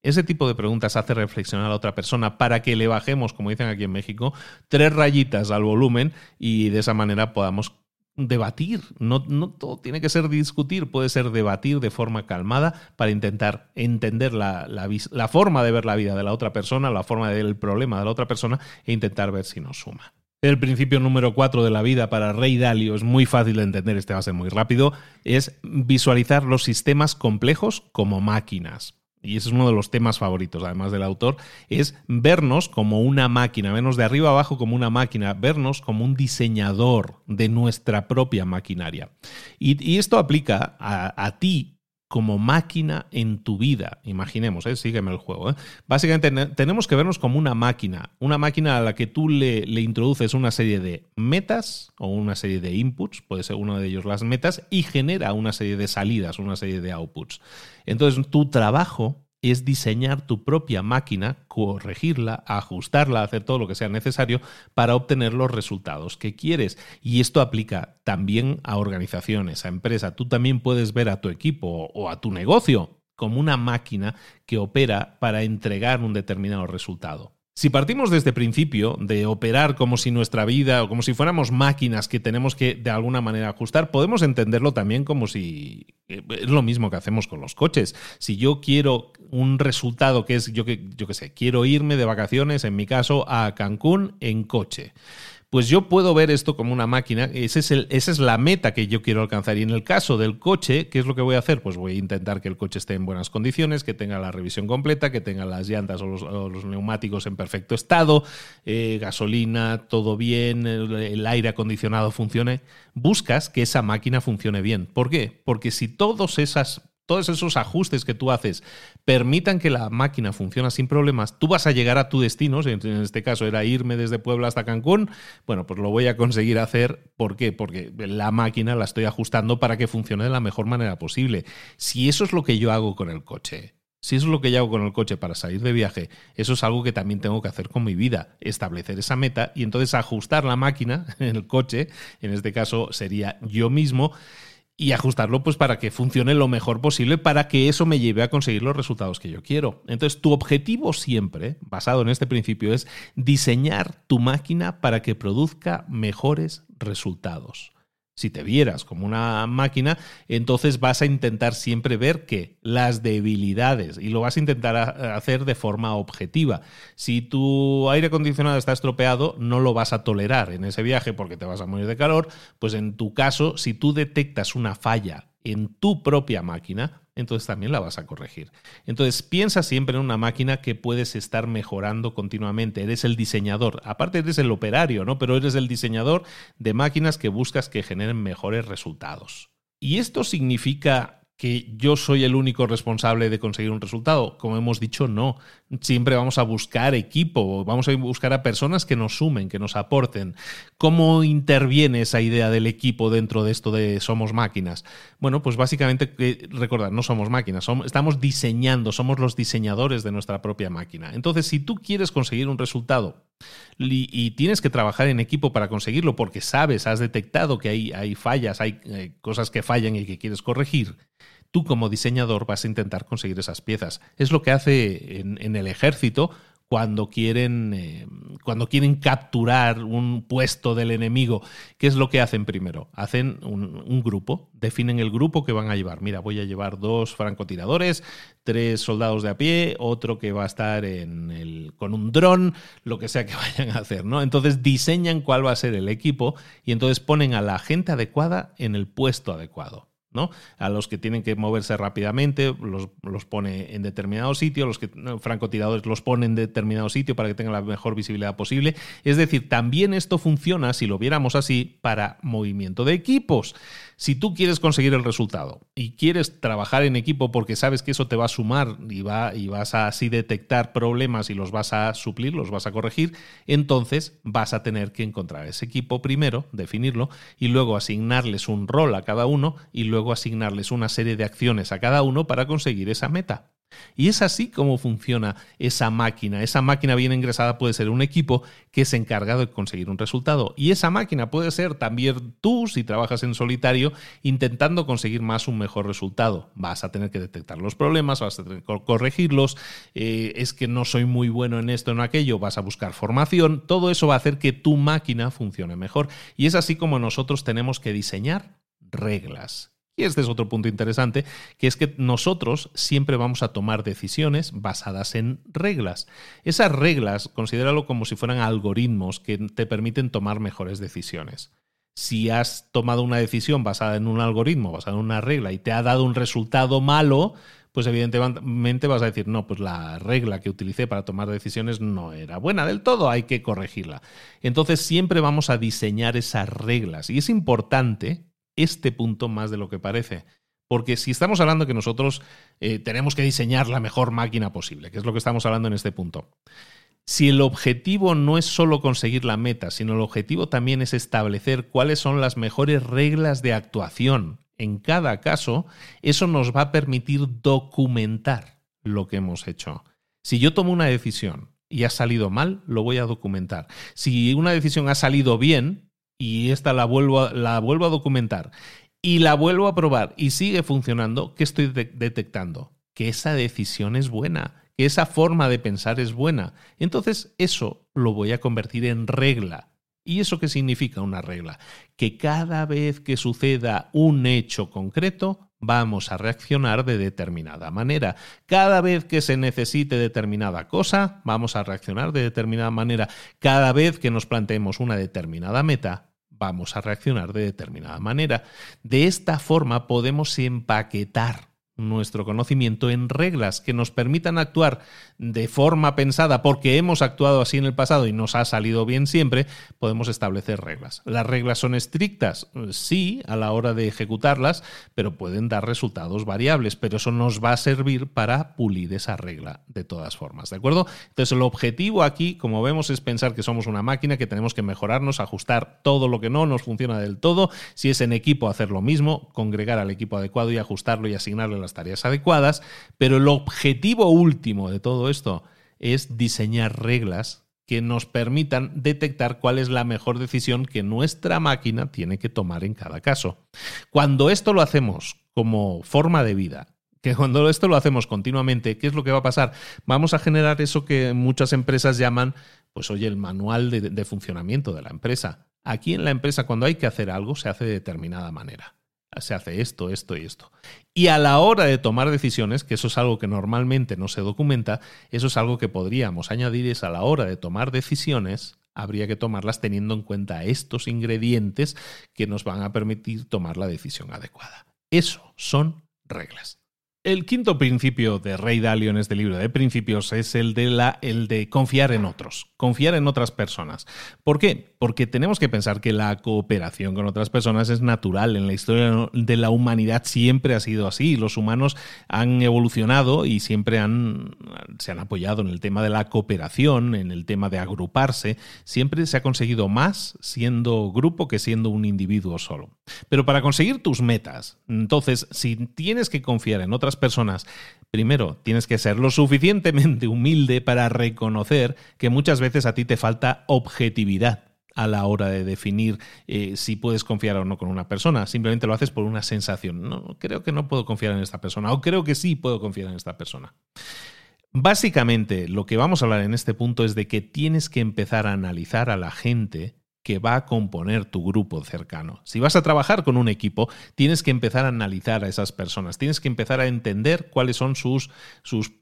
Ese tipo de preguntas hace reflexionar a la otra persona para que le bajemos, como dicen aquí en México, tres rayitas al volumen y de esa manera podamos debatir. No, no todo tiene que ser discutir, puede ser debatir de forma calmada para intentar entender la, la forma de ver la vida de la otra persona, la forma de ver el problema de la otra persona e intentar ver si nos suma. El principio número cuatro de la vida para Rey Dalio es muy fácil de entender, este va a ser muy rápido, es visualizar los sistemas complejos como máquinas y ese es uno de los temas favoritos, además del autor, es vernos como una máquina, vernos de arriba abajo como una máquina, vernos como un diseñador de nuestra propia maquinaria. Y, esto aplica a, ti como máquina en tu vida. Imaginemos, ¿eh? sígueme el juego. ¿eh? Básicamente tenemos que vernos como una máquina, una máquina a la que tú le, le, introduces una serie de metas o una serie de inputs, puede ser uno de ellos las metas, y genera una serie de salidas, una serie de outputs. Entonces, tu trabajo es diseñar tu propia máquina, corregirla, ajustarla, hacer todo lo que sea necesario para obtener los resultados que quieres. Y esto aplica también a organizaciones, a empresas. Tú también puedes ver a tu equipo o a tu negocio como una máquina que opera para entregar un determinado resultado. Si partimos desde este principio de operar como si nuestra vida o como si fuéramos máquinas que tenemos que de alguna manera ajustar, podemos entenderlo también como si eh, es lo mismo que hacemos con los coches. Si yo quiero un resultado que es, yo que, yo que sé, quiero irme de vacaciones, en mi caso, a Cancún en coche pues yo puedo ver esto como una máquina, es el, esa es la meta que yo quiero alcanzar. Y en el caso del coche, ¿qué es lo que voy a hacer? Pues voy a intentar que el coche esté en buenas condiciones, que tenga la revisión completa, que tenga las llantas o los, neumáticos en perfecto estado, eh, gasolina, todo bien, el aire acondicionado funcione. Buscas que esa máquina funcione bien. ¿Por qué? Porque si todas esas todos esos ajustes que tú haces permitan que la máquina funcione sin problemas, tú vas a llegar a tu destino, en este caso era irme desde Puebla hasta Cancún, bueno, pues lo voy a conseguir hacer. ¿Por qué? Porque la máquina la estoy ajustando para que funcione de la mejor manera posible. Si eso es lo que yo hago con el coche, si eso es lo que yo hago con el coche para salir de viaje, eso es algo que también tengo que hacer con mi vida, establecer esa meta y entonces ajustar la máquina el coche, en este caso sería yo mismo, y ajustarlo pues para que funcione lo mejor posible para que eso me lleve a conseguir los resultados que yo quiero. Entonces, tu objetivo siempre, basado en este principio, es diseñar tu máquina para que produzca mejores resultados. Si te vieras como una máquina, entonces vas a intentar siempre ver que las debilidades y lo vas a intentar hacer de forma objetiva. Si tu aire acondicionado está estropeado, no lo vas a tolerar en ese viaje porque te vas a morir de calor, pues en tu caso, si tú detectas una falla en tu propia máquina, entonces también la vas a corregir. Entonces piensa siempre en una máquina que puedes estar mejorando continuamente. Eres el diseñador, aparte eres el operario, ¿no? Pero eres el diseñador de máquinas que buscas que generen mejores resultados. Y esto significa que yo soy el único responsable de conseguir un resultado. Como hemos dicho, no. Siempre vamos a buscar equipo, vamos a buscar a personas que nos sumen, que nos aporten. ¿Cómo interviene esa idea del equipo dentro de esto de somos máquinas? Bueno, pues básicamente, recordad, no somos máquinas, estamos diseñando, somos los diseñadores de nuestra propia máquina. Entonces, si tú quieres conseguir un resultado y, tienes que trabajar en equipo para conseguirlo porque sabes, has detectado que hay, hay fallas, hay, hay cosas que fallan y que quieres corregir, tú como diseñador vas a intentar conseguir esas piezas. Es lo que hace en, el ejército cuando quieren, eh, cuando quieren capturar un puesto del enemigo, ¿qué es lo que hacen primero? Hacen un, grupo, definen el grupo que van a llevar. Mira, voy a llevar dos francotiradores, tres soldados de a pie, otro que va a estar en el, con un dron, lo que sea que vayan a hacer, ¿no? Entonces diseñan cuál va a ser el equipo y entonces ponen a la gente adecuada en el puesto adecuado. ¿No? A los que tienen que moverse rápidamente, los, pone en determinado sitio, los que francotiradores los pone en determinado sitio para que tengan la mejor visibilidad posible. Es decir, también esto funciona, si lo viéramos así, para movimiento de equipos. Si tú quieres conseguir el resultado y quieres trabajar en equipo porque sabes que eso te va a sumar y, va, y vas a así detectar problemas y los vas a suplir, los vas a corregir, entonces vas a tener que encontrar ese equipo primero, definirlo y luego asignarles un rol a cada uno y luego asignarles una serie de acciones a cada uno para conseguir esa meta. Y es así como funciona esa máquina. Esa máquina bien ingresada puede ser un equipo que es encargado de conseguir un resultado. Y esa máquina puede ser también tú, si trabajas en solitario, intentando conseguir más un mejor resultado. Vas a tener que detectar los problemas, vas a tener que corregirlos. Eh, es que no soy muy bueno en esto, en aquello, vas a buscar formación. Todo eso va a hacer que tu máquina funcione mejor. Y es así como nosotros tenemos que diseñar reglas. Y este es otro punto interesante, que es que nosotros siempre vamos a tomar decisiones basadas en reglas. Esas reglas, considéralo como si fueran algoritmos que te permiten tomar mejores decisiones. Si has tomado una decisión basada en un algoritmo, basada en una regla, y te ha dado un resultado malo, pues evidentemente vas a decir, no, pues la regla que utilicé para tomar decisiones no era buena del todo, hay que corregirla. Entonces siempre vamos a diseñar esas reglas. Y es importante este punto más de lo que parece. Porque si estamos hablando que nosotros eh, tenemos que diseñar la mejor máquina posible, que es lo que estamos hablando en este punto, si el objetivo no es solo conseguir la meta, sino el objetivo también es establecer cuáles son las mejores reglas de actuación en cada caso, eso nos va a permitir documentar lo que hemos hecho. Si yo tomo una decisión y ha salido mal, lo voy a documentar. Si una decisión ha salido bien, y esta la vuelvo, a, la vuelvo a documentar y la vuelvo a probar y sigue funcionando, ¿qué estoy detectando? Que esa decisión es buena, que esa forma de pensar es buena. Entonces eso lo voy a convertir en regla. ¿Y eso qué significa una regla? Que cada vez que suceda un hecho concreto, vamos a reaccionar de determinada manera. Cada vez que se necesite determinada cosa, vamos a reaccionar de determinada manera. Cada vez que nos planteemos una determinada meta, vamos a reaccionar de determinada manera. De esta forma podemos empaquetar nuestro conocimiento en reglas que nos permitan actuar de forma pensada porque hemos actuado así en el pasado y nos ha salido bien siempre, podemos establecer reglas. ¿Las reglas son estrictas? Sí, a la hora de ejecutarlas, pero pueden dar resultados variables, pero eso nos va a servir para pulir esa regla de todas formas, ¿de acuerdo? Entonces el objetivo aquí, como vemos, es pensar que somos una máquina, que tenemos que mejorarnos, ajustar todo lo que no nos funciona del todo, si es en equipo hacer lo mismo, congregar al equipo adecuado y ajustarlo y asignarle las tareas adecuadas, pero el objetivo último de todo esto es diseñar reglas que nos permitan detectar cuál es la mejor decisión que nuestra máquina tiene que tomar en cada caso. Cuando esto lo hacemos como forma de vida, que cuando esto lo hacemos continuamente, ¿qué es lo que va a pasar? Vamos a generar eso que muchas empresas llaman, pues oye, el manual de, de funcionamiento de la empresa. Aquí en la empresa, cuando hay que hacer algo, se hace de determinada manera se hace esto, esto y esto. Y a la hora de tomar decisiones, que eso es algo que normalmente no se documenta, eso es algo que podríamos añadir, es a la hora de tomar decisiones, habría que tomarlas teniendo en cuenta estos ingredientes que nos van a permitir tomar la decisión adecuada. Eso son reglas. El quinto principio de Rey Dalio en este libro de principios es el de, la, el de confiar en otros, confiar en otras personas. ¿Por qué? Porque tenemos que pensar que la cooperación con otras personas es natural. En la historia de la humanidad siempre ha sido así. Los humanos han evolucionado y siempre han, se han apoyado en el tema de la cooperación, en el tema de agruparse. Siempre se ha conseguido más siendo grupo que siendo un individuo solo. Pero para conseguir tus metas, entonces, si tienes que confiar en otras personas, primero tienes que ser lo suficientemente humilde para reconocer que muchas veces a ti te falta objetividad a la hora de definir eh, si puedes confiar o no con una persona. Simplemente lo haces por una sensación. No, creo que no puedo confiar en esta persona o creo que sí puedo confiar en esta persona. Básicamente, lo que vamos a hablar en este punto es de que tienes que empezar a analizar a la gente que va a componer tu grupo cercano. Si vas a trabajar con un equipo, tienes que empezar a analizar a esas personas, tienes que empezar a entender cuáles son sus,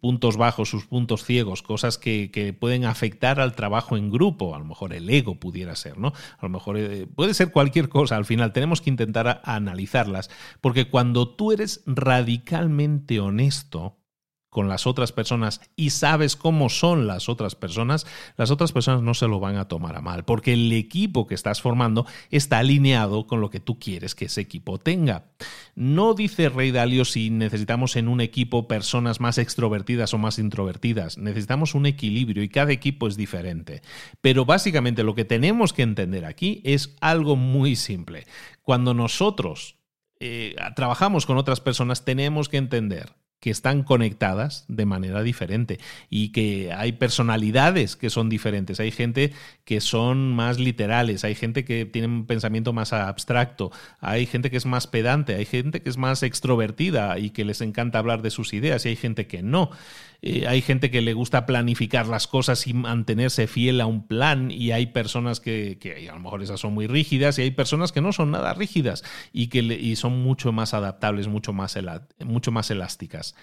puntos bajos, sus puntos ciegos, cosas que, que, pueden afectar al trabajo en grupo. A lo mejor el ego pudiera ser, ¿no? A lo mejor eh, puede ser cualquier cosa. Al final tenemos que intentar analizarlas, porque cuando tú eres radicalmente honesto, con las otras personas y sabes cómo son las otras personas, las otras personas no se lo van a tomar a mal, porque el equipo que estás formando está alineado con lo que tú quieres que ese equipo tenga. No dice Rey Dalio si necesitamos en un equipo personas más extrovertidas o más introvertidas, necesitamos un equilibrio y cada equipo es diferente. Pero básicamente lo que tenemos que entender aquí es algo muy simple. Cuando nosotros eh, trabajamos con otras personas, tenemos que entender que están conectadas de manera diferente y que hay personalidades que son diferentes. Hay gente que son más literales, hay gente que tiene un pensamiento más abstracto, hay gente que es más pedante, hay gente que es más extrovertida y que les encanta hablar de sus ideas y hay gente que no. Eh, hay gente que le gusta planificar las cosas y mantenerse fiel a un plan y hay personas que, que a lo mejor esas son muy rígidas y hay personas que no son nada rígidas y que y son mucho más adaptables, mucho más, mucho más elásticas.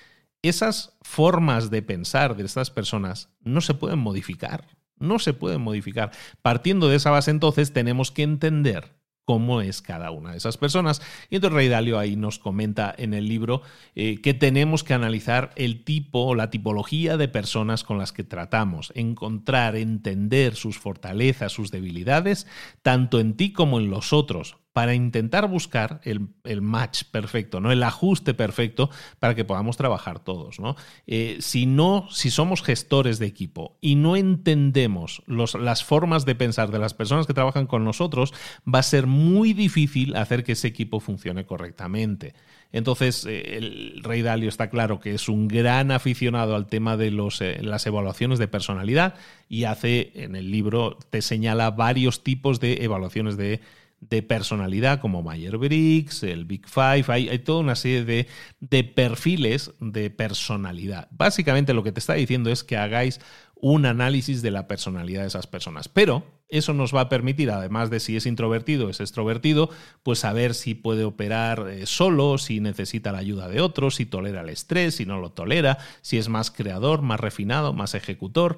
Esas formas de pensar de estas personas no se pueden modificar, no se pueden modificar. Partiendo de esa base entonces tenemos que entender cómo es cada una de esas personas. Y entonces Rey Dalio ahí nos comenta en el libro eh, que tenemos que analizar el tipo o la tipología de personas con las que tratamos, encontrar, entender sus fortalezas, sus debilidades, tanto en ti como en los otros, para intentar buscar el, match perfecto, ¿no? El ajuste perfecto para que podamos trabajar todos, ¿no? Eh, si no, si somos gestores de equipo y no entendemos las formas de pensar de las personas que trabajan con nosotros, va a ser muy difícil hacer que ese equipo funcione correctamente. Entonces, eh, el Rey Dalio está claro que es un gran aficionado al tema de los, eh, las evaluaciones de personalidad y hace en el libro, te señala varios tipos de evaluaciones de de personalidad como Mayer-Briggs, el Big Five, hay, toda una serie de, de, perfiles de personalidad. Básicamente lo que te está diciendo es que hagáis un análisis de la personalidad de esas personas, pero eso nos va a permitir, además de si es introvertido o es extrovertido, pues saber si puede operar eh, solo, si necesita la ayuda de otros, si tolera el estrés, si no lo tolera, si es más creador, más refinado, más ejecutor.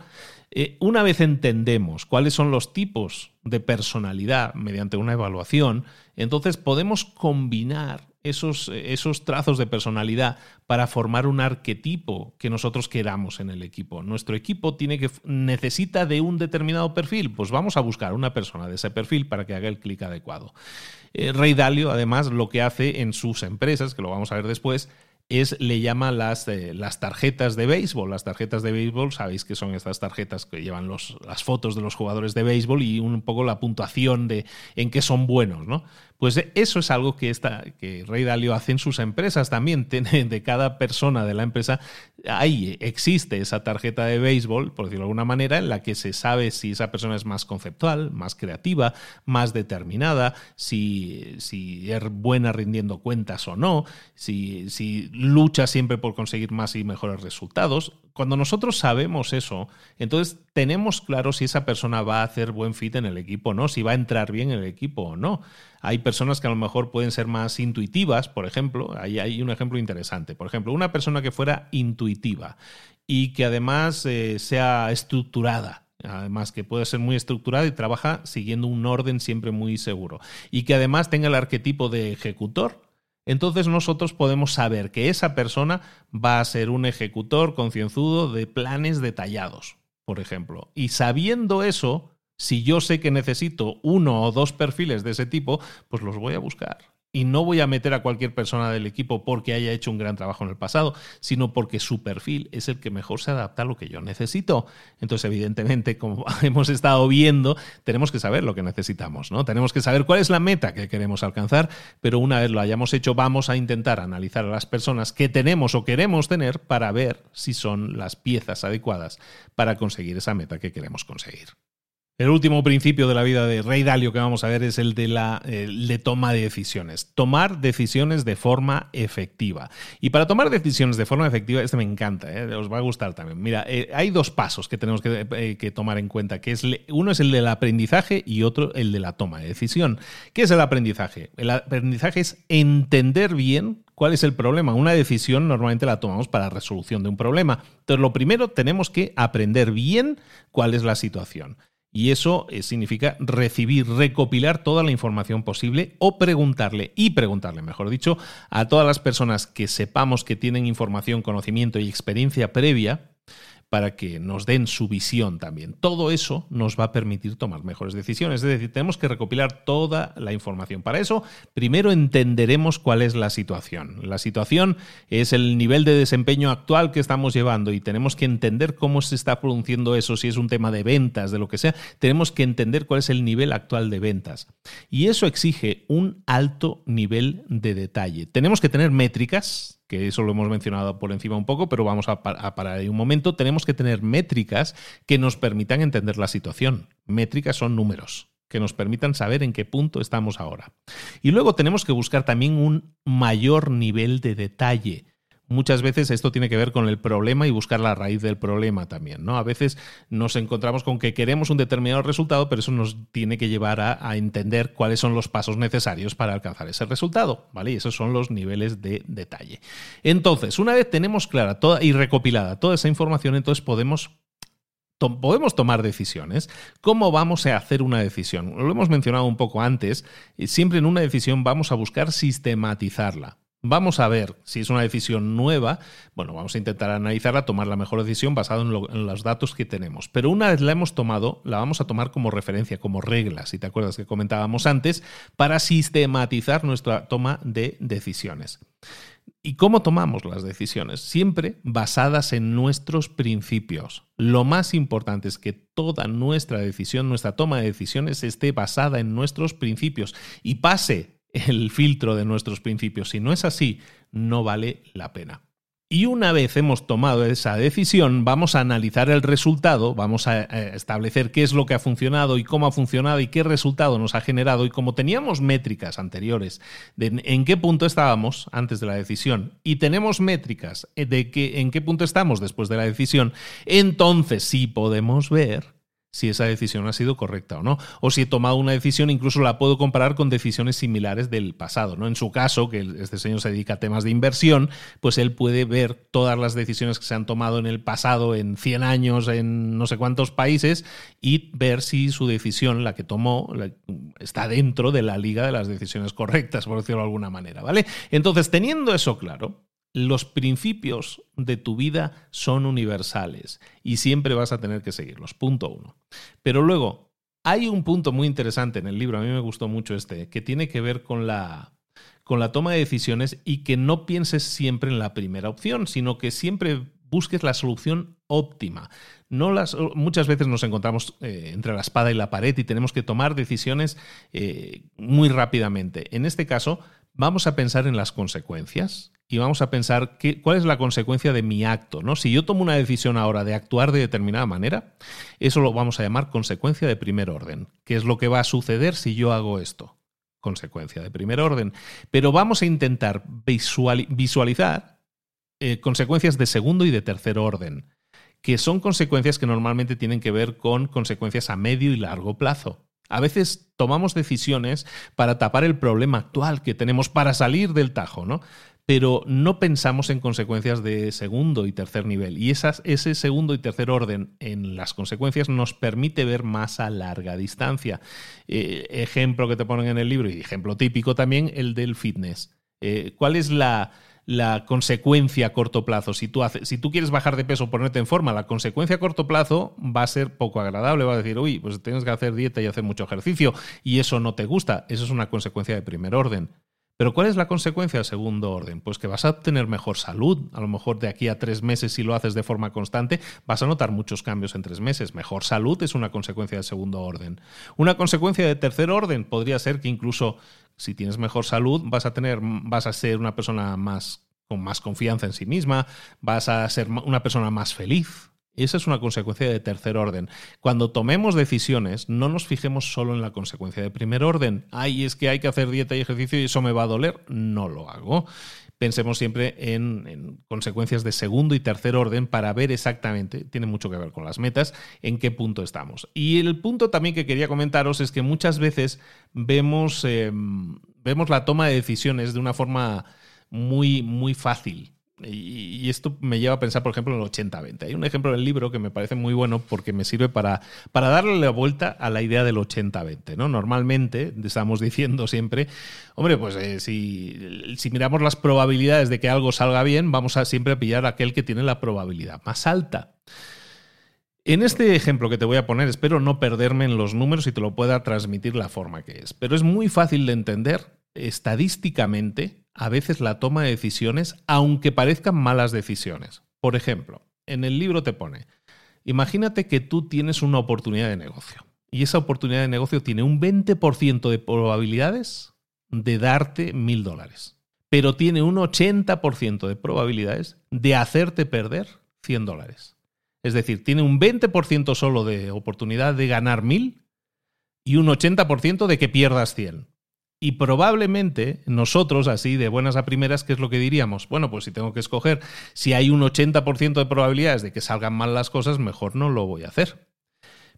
Eh, una vez entendemos cuáles son los tipos de personalidad mediante una evaluación, entonces podemos combinar esos, esos, trazos de personalidad para formar un arquetipo que nosotros queramos en el equipo. Nuestro equipo tiene que, necesita de un determinado perfil, pues vamos a buscar una persona de ese perfil para que haga el clic adecuado. Eh, Rey Dalio, además, lo que hace en sus empresas, que lo vamos a ver después, es, le llama las, las tarjetas de béisbol. Las tarjetas de béisbol, sabéis que son estas tarjetas que llevan los, las fotos de los jugadores de béisbol y un poco la puntuación de en qué son buenos, ¿no? Pues eso es algo que, esta, que Rey Dalio hace en sus empresas también. De cada persona de la empresa, ahí existe esa tarjeta de béisbol, por decirlo de alguna manera, en la que se sabe si esa persona es más conceptual, más creativa, más determinada, si, es buena rindiendo cuentas o no, si lucha siempre por conseguir más y mejores resultados. Cuando nosotros sabemos eso, entonces tenemos claro si esa persona va a hacer buen fit en el equipo o no, si va a entrar bien en el equipo o no. Hay personas que a lo mejor pueden ser más intuitivas, por ejemplo, ahí hay un ejemplo interesante. Por ejemplo, una persona que fuera intuitiva y que además eh, sea estructurada, Además que puede ser muy estructurada y trabaja siguiendo un orden siempre muy seguro. Y que además tenga el arquetipo de ejecutor, entonces nosotros podemos saber que esa persona va a ser un ejecutor concienzudo de planes detallados, por ejemplo. Y sabiendo eso, si yo sé que necesito uno o dos perfiles de ese tipo, pues los voy a buscar y no voy a meter a cualquier persona del equipo porque haya hecho un gran trabajo en el pasado, sino porque su perfil es el que mejor se adapta a lo que yo necesito. Entonces, evidentemente, como hemos estado viendo, tenemos que saber lo que necesitamos, ¿no? Tenemos que saber cuál es la meta que queremos alcanzar, pero una vez lo hayamos hecho, vamos a intentar analizar a las personas que tenemos o queremos tener para ver si son las piezas adecuadas para conseguir esa meta que queremos conseguir. El último principio de la vida de Rey Dalio que vamos a ver es el de la toma de decisiones. Tomar decisiones de forma efectiva. Y para tomar decisiones de forma efectiva, este me encanta, ¿eh? os va a gustar también. Mira, eh, hay dos pasos que tenemos que, eh, que, tomar en cuenta, que es uno es el del aprendizaje y otro el de la toma de decisión. ¿Qué es el aprendizaje? El aprendizaje es entender bien ¿Cuál es el problema? Una decisión normalmente la tomamos para resolución de un problema. Entonces, lo primero tenemos que aprender bien cuál es la situación. Y eso eh, significa recibir, recopilar toda la información posible o preguntarle, y preguntarle, mejor dicho, a todas las personas que sepamos que tienen información, conocimiento y experiencia previa para que nos den su visión también. Todo eso nos va a permitir tomar mejores decisiones. Es decir, tenemos que recopilar toda la información. Para eso, primero entenderemos cuál es la situación. La situación es el nivel de desempeño actual que estamos llevando y tenemos que entender cómo se está produciendo eso, si es un tema de ventas, de lo que sea. Tenemos que entender cuál es el nivel actual de ventas. Y eso exige un alto nivel de detalle. Tenemos que tener métricas que eso lo hemos mencionado por encima un poco, pero vamos a, parar ahí un momento, tenemos que tener métricas que nos permitan entender la situación. Métricas son números que nos permitan saber en qué punto estamos ahora. Y luego tenemos que buscar también un mayor nivel de detalle muchas veces esto tiene que ver con el problema y buscar la raíz del problema también, ¿no? A veces nos encontramos con que queremos un determinado resultado, pero eso nos tiene que llevar a, entender cuáles son los pasos necesarios para alcanzar ese resultado, ¿vale? Y esos son los niveles de detalle. Entonces, una vez tenemos clara toda y recopilada toda esa información, entonces podemos podemos tomar decisiones. ¿Cómo vamos a hacer una decisión? Lo hemos mencionado un poco antes. Siempre en una decisión vamos a buscar sistematizarla. Vamos a ver si es una decisión nueva. Bueno, vamos a intentar analizarla, tomar la mejor decisión basada en, los datos que tenemos. Pero una vez la hemos tomado, la vamos a tomar como referencia, como regla, si te acuerdas que comentábamos antes, para sistematizar nuestra toma de decisiones. ¿Y cómo tomamos las decisiones? Siempre basadas en nuestros principios. Lo más importante es que toda nuestra decisión, nuestra toma de decisiones esté basada en nuestros principios y pase el filtro de nuestros principios. Si no es así, no vale la pena. Y una vez hemos tomado esa decisión, vamos a analizar el resultado, vamos a establecer qué es lo que ha funcionado y cómo ha funcionado y qué resultado nos ha generado. Y como teníamos métricas anteriores de en qué punto estábamos antes de la decisión y tenemos métricas de que, en qué punto estamos después de la decisión, entonces sí podemos ver si esa decisión ha sido correcta o no. O si he tomado una decisión, incluso la puedo comparar con decisiones similares del pasado. ¿no? En su caso, que este señor se dedica a temas de inversión, pues él puede ver todas las decisiones que se han tomado en el pasado, en 100 años, en no sé cuántos países, y ver si su decisión, la que tomó, está dentro de la liga de las decisiones correctas, por decirlo de alguna manera. ¿vale? Entonces, teniendo eso claro, los principios de tu vida son universales y siempre vas a tener que seguirlos. Punto uno. Pero luego, hay un punto muy interesante en el libro, a mí me gustó mucho este, que tiene que ver con la, con la toma de decisiones y que no pienses siempre en la primera opción, sino que siempre busques la solución óptima. No las, muchas veces nos encontramos eh, entre la espada y la pared y tenemos que tomar decisiones eh, muy rápidamente. En este caso, vamos a pensar en las consecuencias y vamos a pensar qué, cuál es la consecuencia de mi acto. ¿no? Si yo tomo una decisión ahora de actuar de determinada manera, eso lo vamos a llamar consecuencia de primer orden. ¿Qué es lo que va a suceder si yo hago esto? Consecuencia de primer orden. Pero vamos a intentar visualizar eh, consecuencias de segundo y de tercer orden, que son consecuencias que normalmente tienen que ver con consecuencias a medio y largo plazo. A veces tomamos decisiones para tapar el problema actual que tenemos para salir del tajo, ¿no? Pero no pensamos en consecuencias de segundo y tercer nivel. Y ese segundo y tercer orden en las consecuencias nos permite ver más a larga distancia. Eh, ejemplo que te ponen en el libro y ejemplo típico también, el del fitness. Eh, ¿Cuál es la, consecuencia a corto plazo. Si tú, si tú quieres bajar de peso ponerte en forma, la consecuencia a corto plazo va a ser poco agradable. Va a decir, uy, pues tienes que hacer dieta y hacer mucho ejercicio y eso no te gusta. Eso es una consecuencia de primer orden. Pero ¿cuál es la consecuencia de segundo orden? Pues que vas a tener mejor salud. A lo mejor de aquí a tres meses, si lo haces de forma constante, vas a notar muchos cambios en tres meses. Mejor salud es una consecuencia de segundo orden. Una consecuencia de tercer orden podría ser que incluso si tienes mejor salud, vas a tener, vas a ser una persona más con más confianza en sí misma, vas a ser una persona más feliz. Esa es una consecuencia de tercer orden. Cuando tomemos decisiones, no nos fijemos solo en la consecuencia de primer orden. Ay, es que hay que hacer dieta y ejercicio y eso me va a doler. No lo hago. Pensemos siempre en, consecuencias de segundo y tercer orden para ver exactamente, tiene mucho que ver con las metas, en qué punto estamos. Y el punto también que quería comentaros es que muchas veces vemos, em, vemos la toma de decisiones de una forma muy, muy fácil. Y, esto me lleva a pensar, por ejemplo, en el 80-20. Hay un ejemplo en el libro que me parece muy bueno porque me sirve para, para darle la vuelta a la idea del 80-20. ¿no? Normalmente, estamos diciendo siempre, hombre, pues eh, si, si, miramos las probabilidades de que algo salga bien, vamos a siempre a pillar aquel que tiene la probabilidad más alta. En este ejemplo que te voy a poner, espero no perderme en los números y te lo pueda transmitir la forma que es, pero es muy fácil de entender estadísticamente a veces la toma de decisiones, aunque parezcan malas decisiones. Por ejemplo, en el libro te pone, imagínate que tú tienes una oportunidad de negocio y esa oportunidad de negocio tiene un 20% de probabilidades de darte mil dólares, pero tiene un 80% de probabilidades de hacerte perder 100 dólares. Es decir, tiene un 20% solo de oportunidad de ganar mil y un 80% de que pierdas 100. Y probablemente nosotros, así de buenas a primeras, ¿qué es lo que diríamos? Bueno, pues si tengo que escoger, si hay un 80% de probabilidades de que salgan mal las cosas, mejor no lo voy a hacer.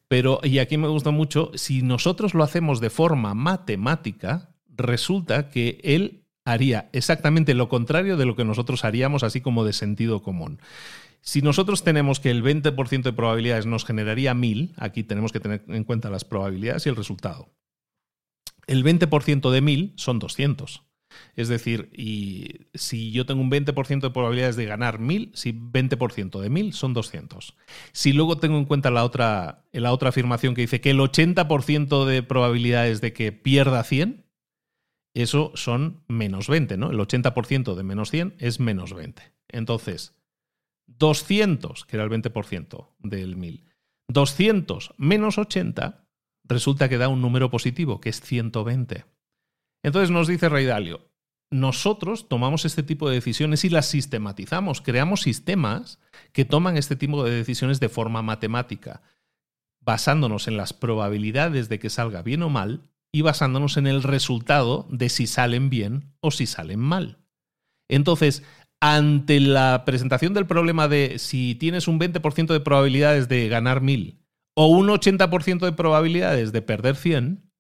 Pero, y aquí me gusta mucho, si nosotros lo hacemos de forma matemática, resulta que él haría exactamente lo contrario de lo que nosotros haríamos, así como de sentido común. Si nosotros tenemos que el 20% de probabilidades nos generaría 1000, aquí tenemos que tener en cuenta las probabilidades y el resultado el 20% de 1000 son 200. Es decir, y si yo tengo un 20% de probabilidades de ganar 1000, si 20% de 1000 son 200. Si luego tengo en cuenta la otra, la otra afirmación que dice que el 80% de probabilidades de que pierda 100, eso son menos 20, ¿no? El 80% de menos 100 es menos 20. Entonces, 200, que era el 20% del 1000, 200 menos 80 resulta que da un número positivo, que es 120. Entonces nos dice Rey Dalio, nosotros tomamos este tipo de decisiones y las sistematizamos, creamos sistemas que toman este tipo de decisiones de forma matemática, basándonos en las probabilidades de que salga bien o mal y basándonos en el resultado de si salen bien o si salen mal. Entonces, ante la presentación del problema de si tienes un 20% de probabilidades de ganar 1000 o un 80% de probabilidades de perder 100,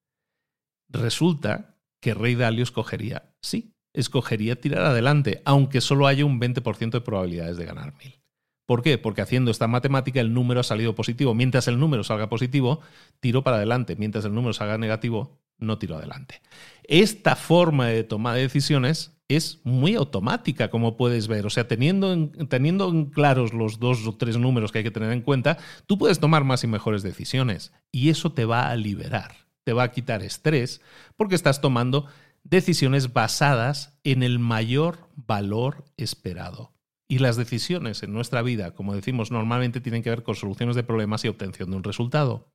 resulta que Rey Dalio escogería, sí, escogería tirar adelante, aunque solo haya un 20% de probabilidades de ganar 1000. ¿Por qué? Porque haciendo esta matemática el número ha salido positivo. Mientras el número salga positivo, tiro para adelante. Mientras el número salga negativo, no tiro adelante. Esta forma de tomar decisiones es muy automática, como puedes ver. O sea, teniendo en, teniendo en claros los dos o tres números que hay que tener en cuenta, tú puedes tomar más y mejores decisiones. Y eso te va a liberar, te va a quitar estrés, porque estás tomando decisiones basadas en el mayor valor esperado. Y las decisiones en nuestra vida, como decimos, normalmente tienen que ver con soluciones de problemas y obtención de un resultado.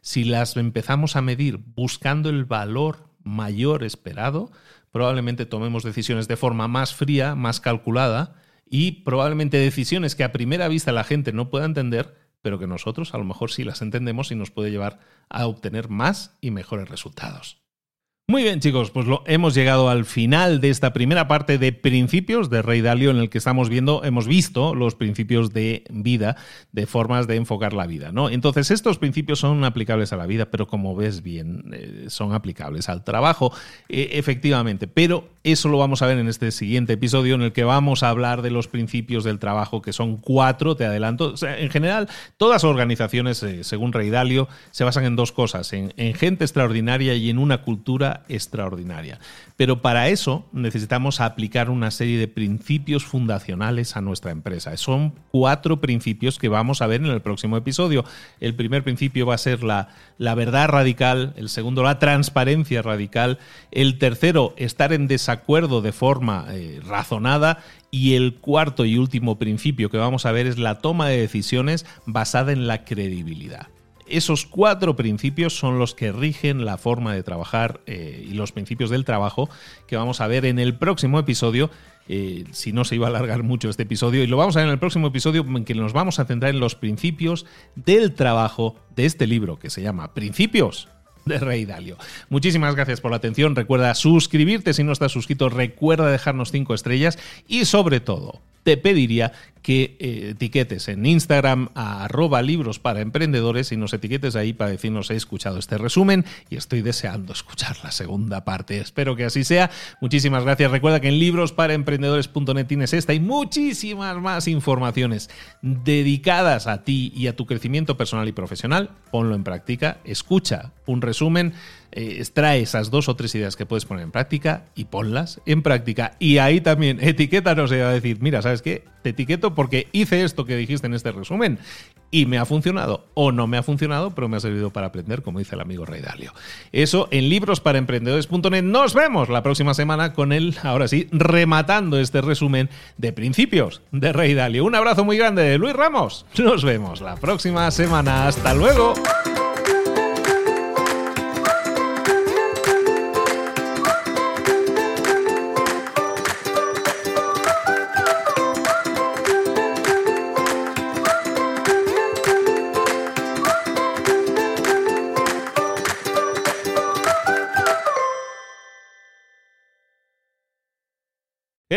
Si las empezamos a medir buscando el valor mayor esperado, probablemente tomemos decisiones de forma más fría, más calculada y probablemente decisiones que a primera vista la gente no pueda entender, pero que nosotros a lo mejor sí las entendemos y nos puede llevar a obtener más y mejores resultados. Muy bien, chicos, pues lo, hemos llegado al final de esta primera parte de principios de Rey Dalio, en el que estamos viendo, hemos visto los principios de vida, de formas de enfocar la vida. ¿no? Entonces, estos principios son aplicables a la vida, pero como ves bien, eh, son aplicables al trabajo, eh, efectivamente. Pero eso lo vamos a ver en este siguiente episodio, en el que vamos a hablar de los principios del trabajo, que son cuatro, te adelanto. en general, todas organizaciones, eh, según Rey Dalio, se basan en dos cosas: en gente extraordinaria y en una cultura extraordinaria. Pero para eso necesitamos aplicar una serie de principios fundacionales a nuestra empresa. Son cuatro principios que vamos a ver en el próximo episodio. El primer principio va a ser la, la verdad radical, el segundo la transparencia radical, el tercero estar en desacuerdo de forma eh, razonada y el cuarto y último principio que vamos a ver es la toma de decisiones basada en la credibilidad. Esos cuatro principios son los que rigen la forma de trabajar eh, y los principios del trabajo que vamos a ver en el próximo episodio. Eh, si no se iba a alargar mucho este episodio, y lo vamos a ver en el próximo episodio en que nos vamos a centrar en los principios del trabajo de este libro que se llama Principios de Rey Dalio. Muchísimas gracias por la atención. Recuerda suscribirte si no estás suscrito. Recuerda dejarnos cinco estrellas y sobre todo te pediría que eh, etiquetes en Instagram a arroba libros para emprendedores y nos etiquetes ahí para decirnos he escuchado este resumen y estoy deseando escuchar la segunda parte. Espero que así sea. Muchísimas gracias. Recuerda que en librosparaemprendedores.net tienes esta y muchísimas más informaciones dedicadas a ti y a tu crecimiento personal y profesional. Ponlo en práctica, escucha un resumen eh, extrae esas dos o tres ideas que puedes poner en práctica y ponlas en práctica. Y ahí también etiquétanos y va a decir, mira, ¿sabes qué? Te etiqueto porque hice esto que dijiste en este resumen y me ha funcionado o no me ha funcionado, pero me ha servido para aprender, como dice el amigo Rey Dalio. Eso en librosparaemprendedores.net. Nos vemos la próxima semana con él, ahora sí, rematando este resumen de principios de Rey Dalio. Un abrazo muy grande de Luis Ramos. Nos vemos la próxima semana. Hasta luego.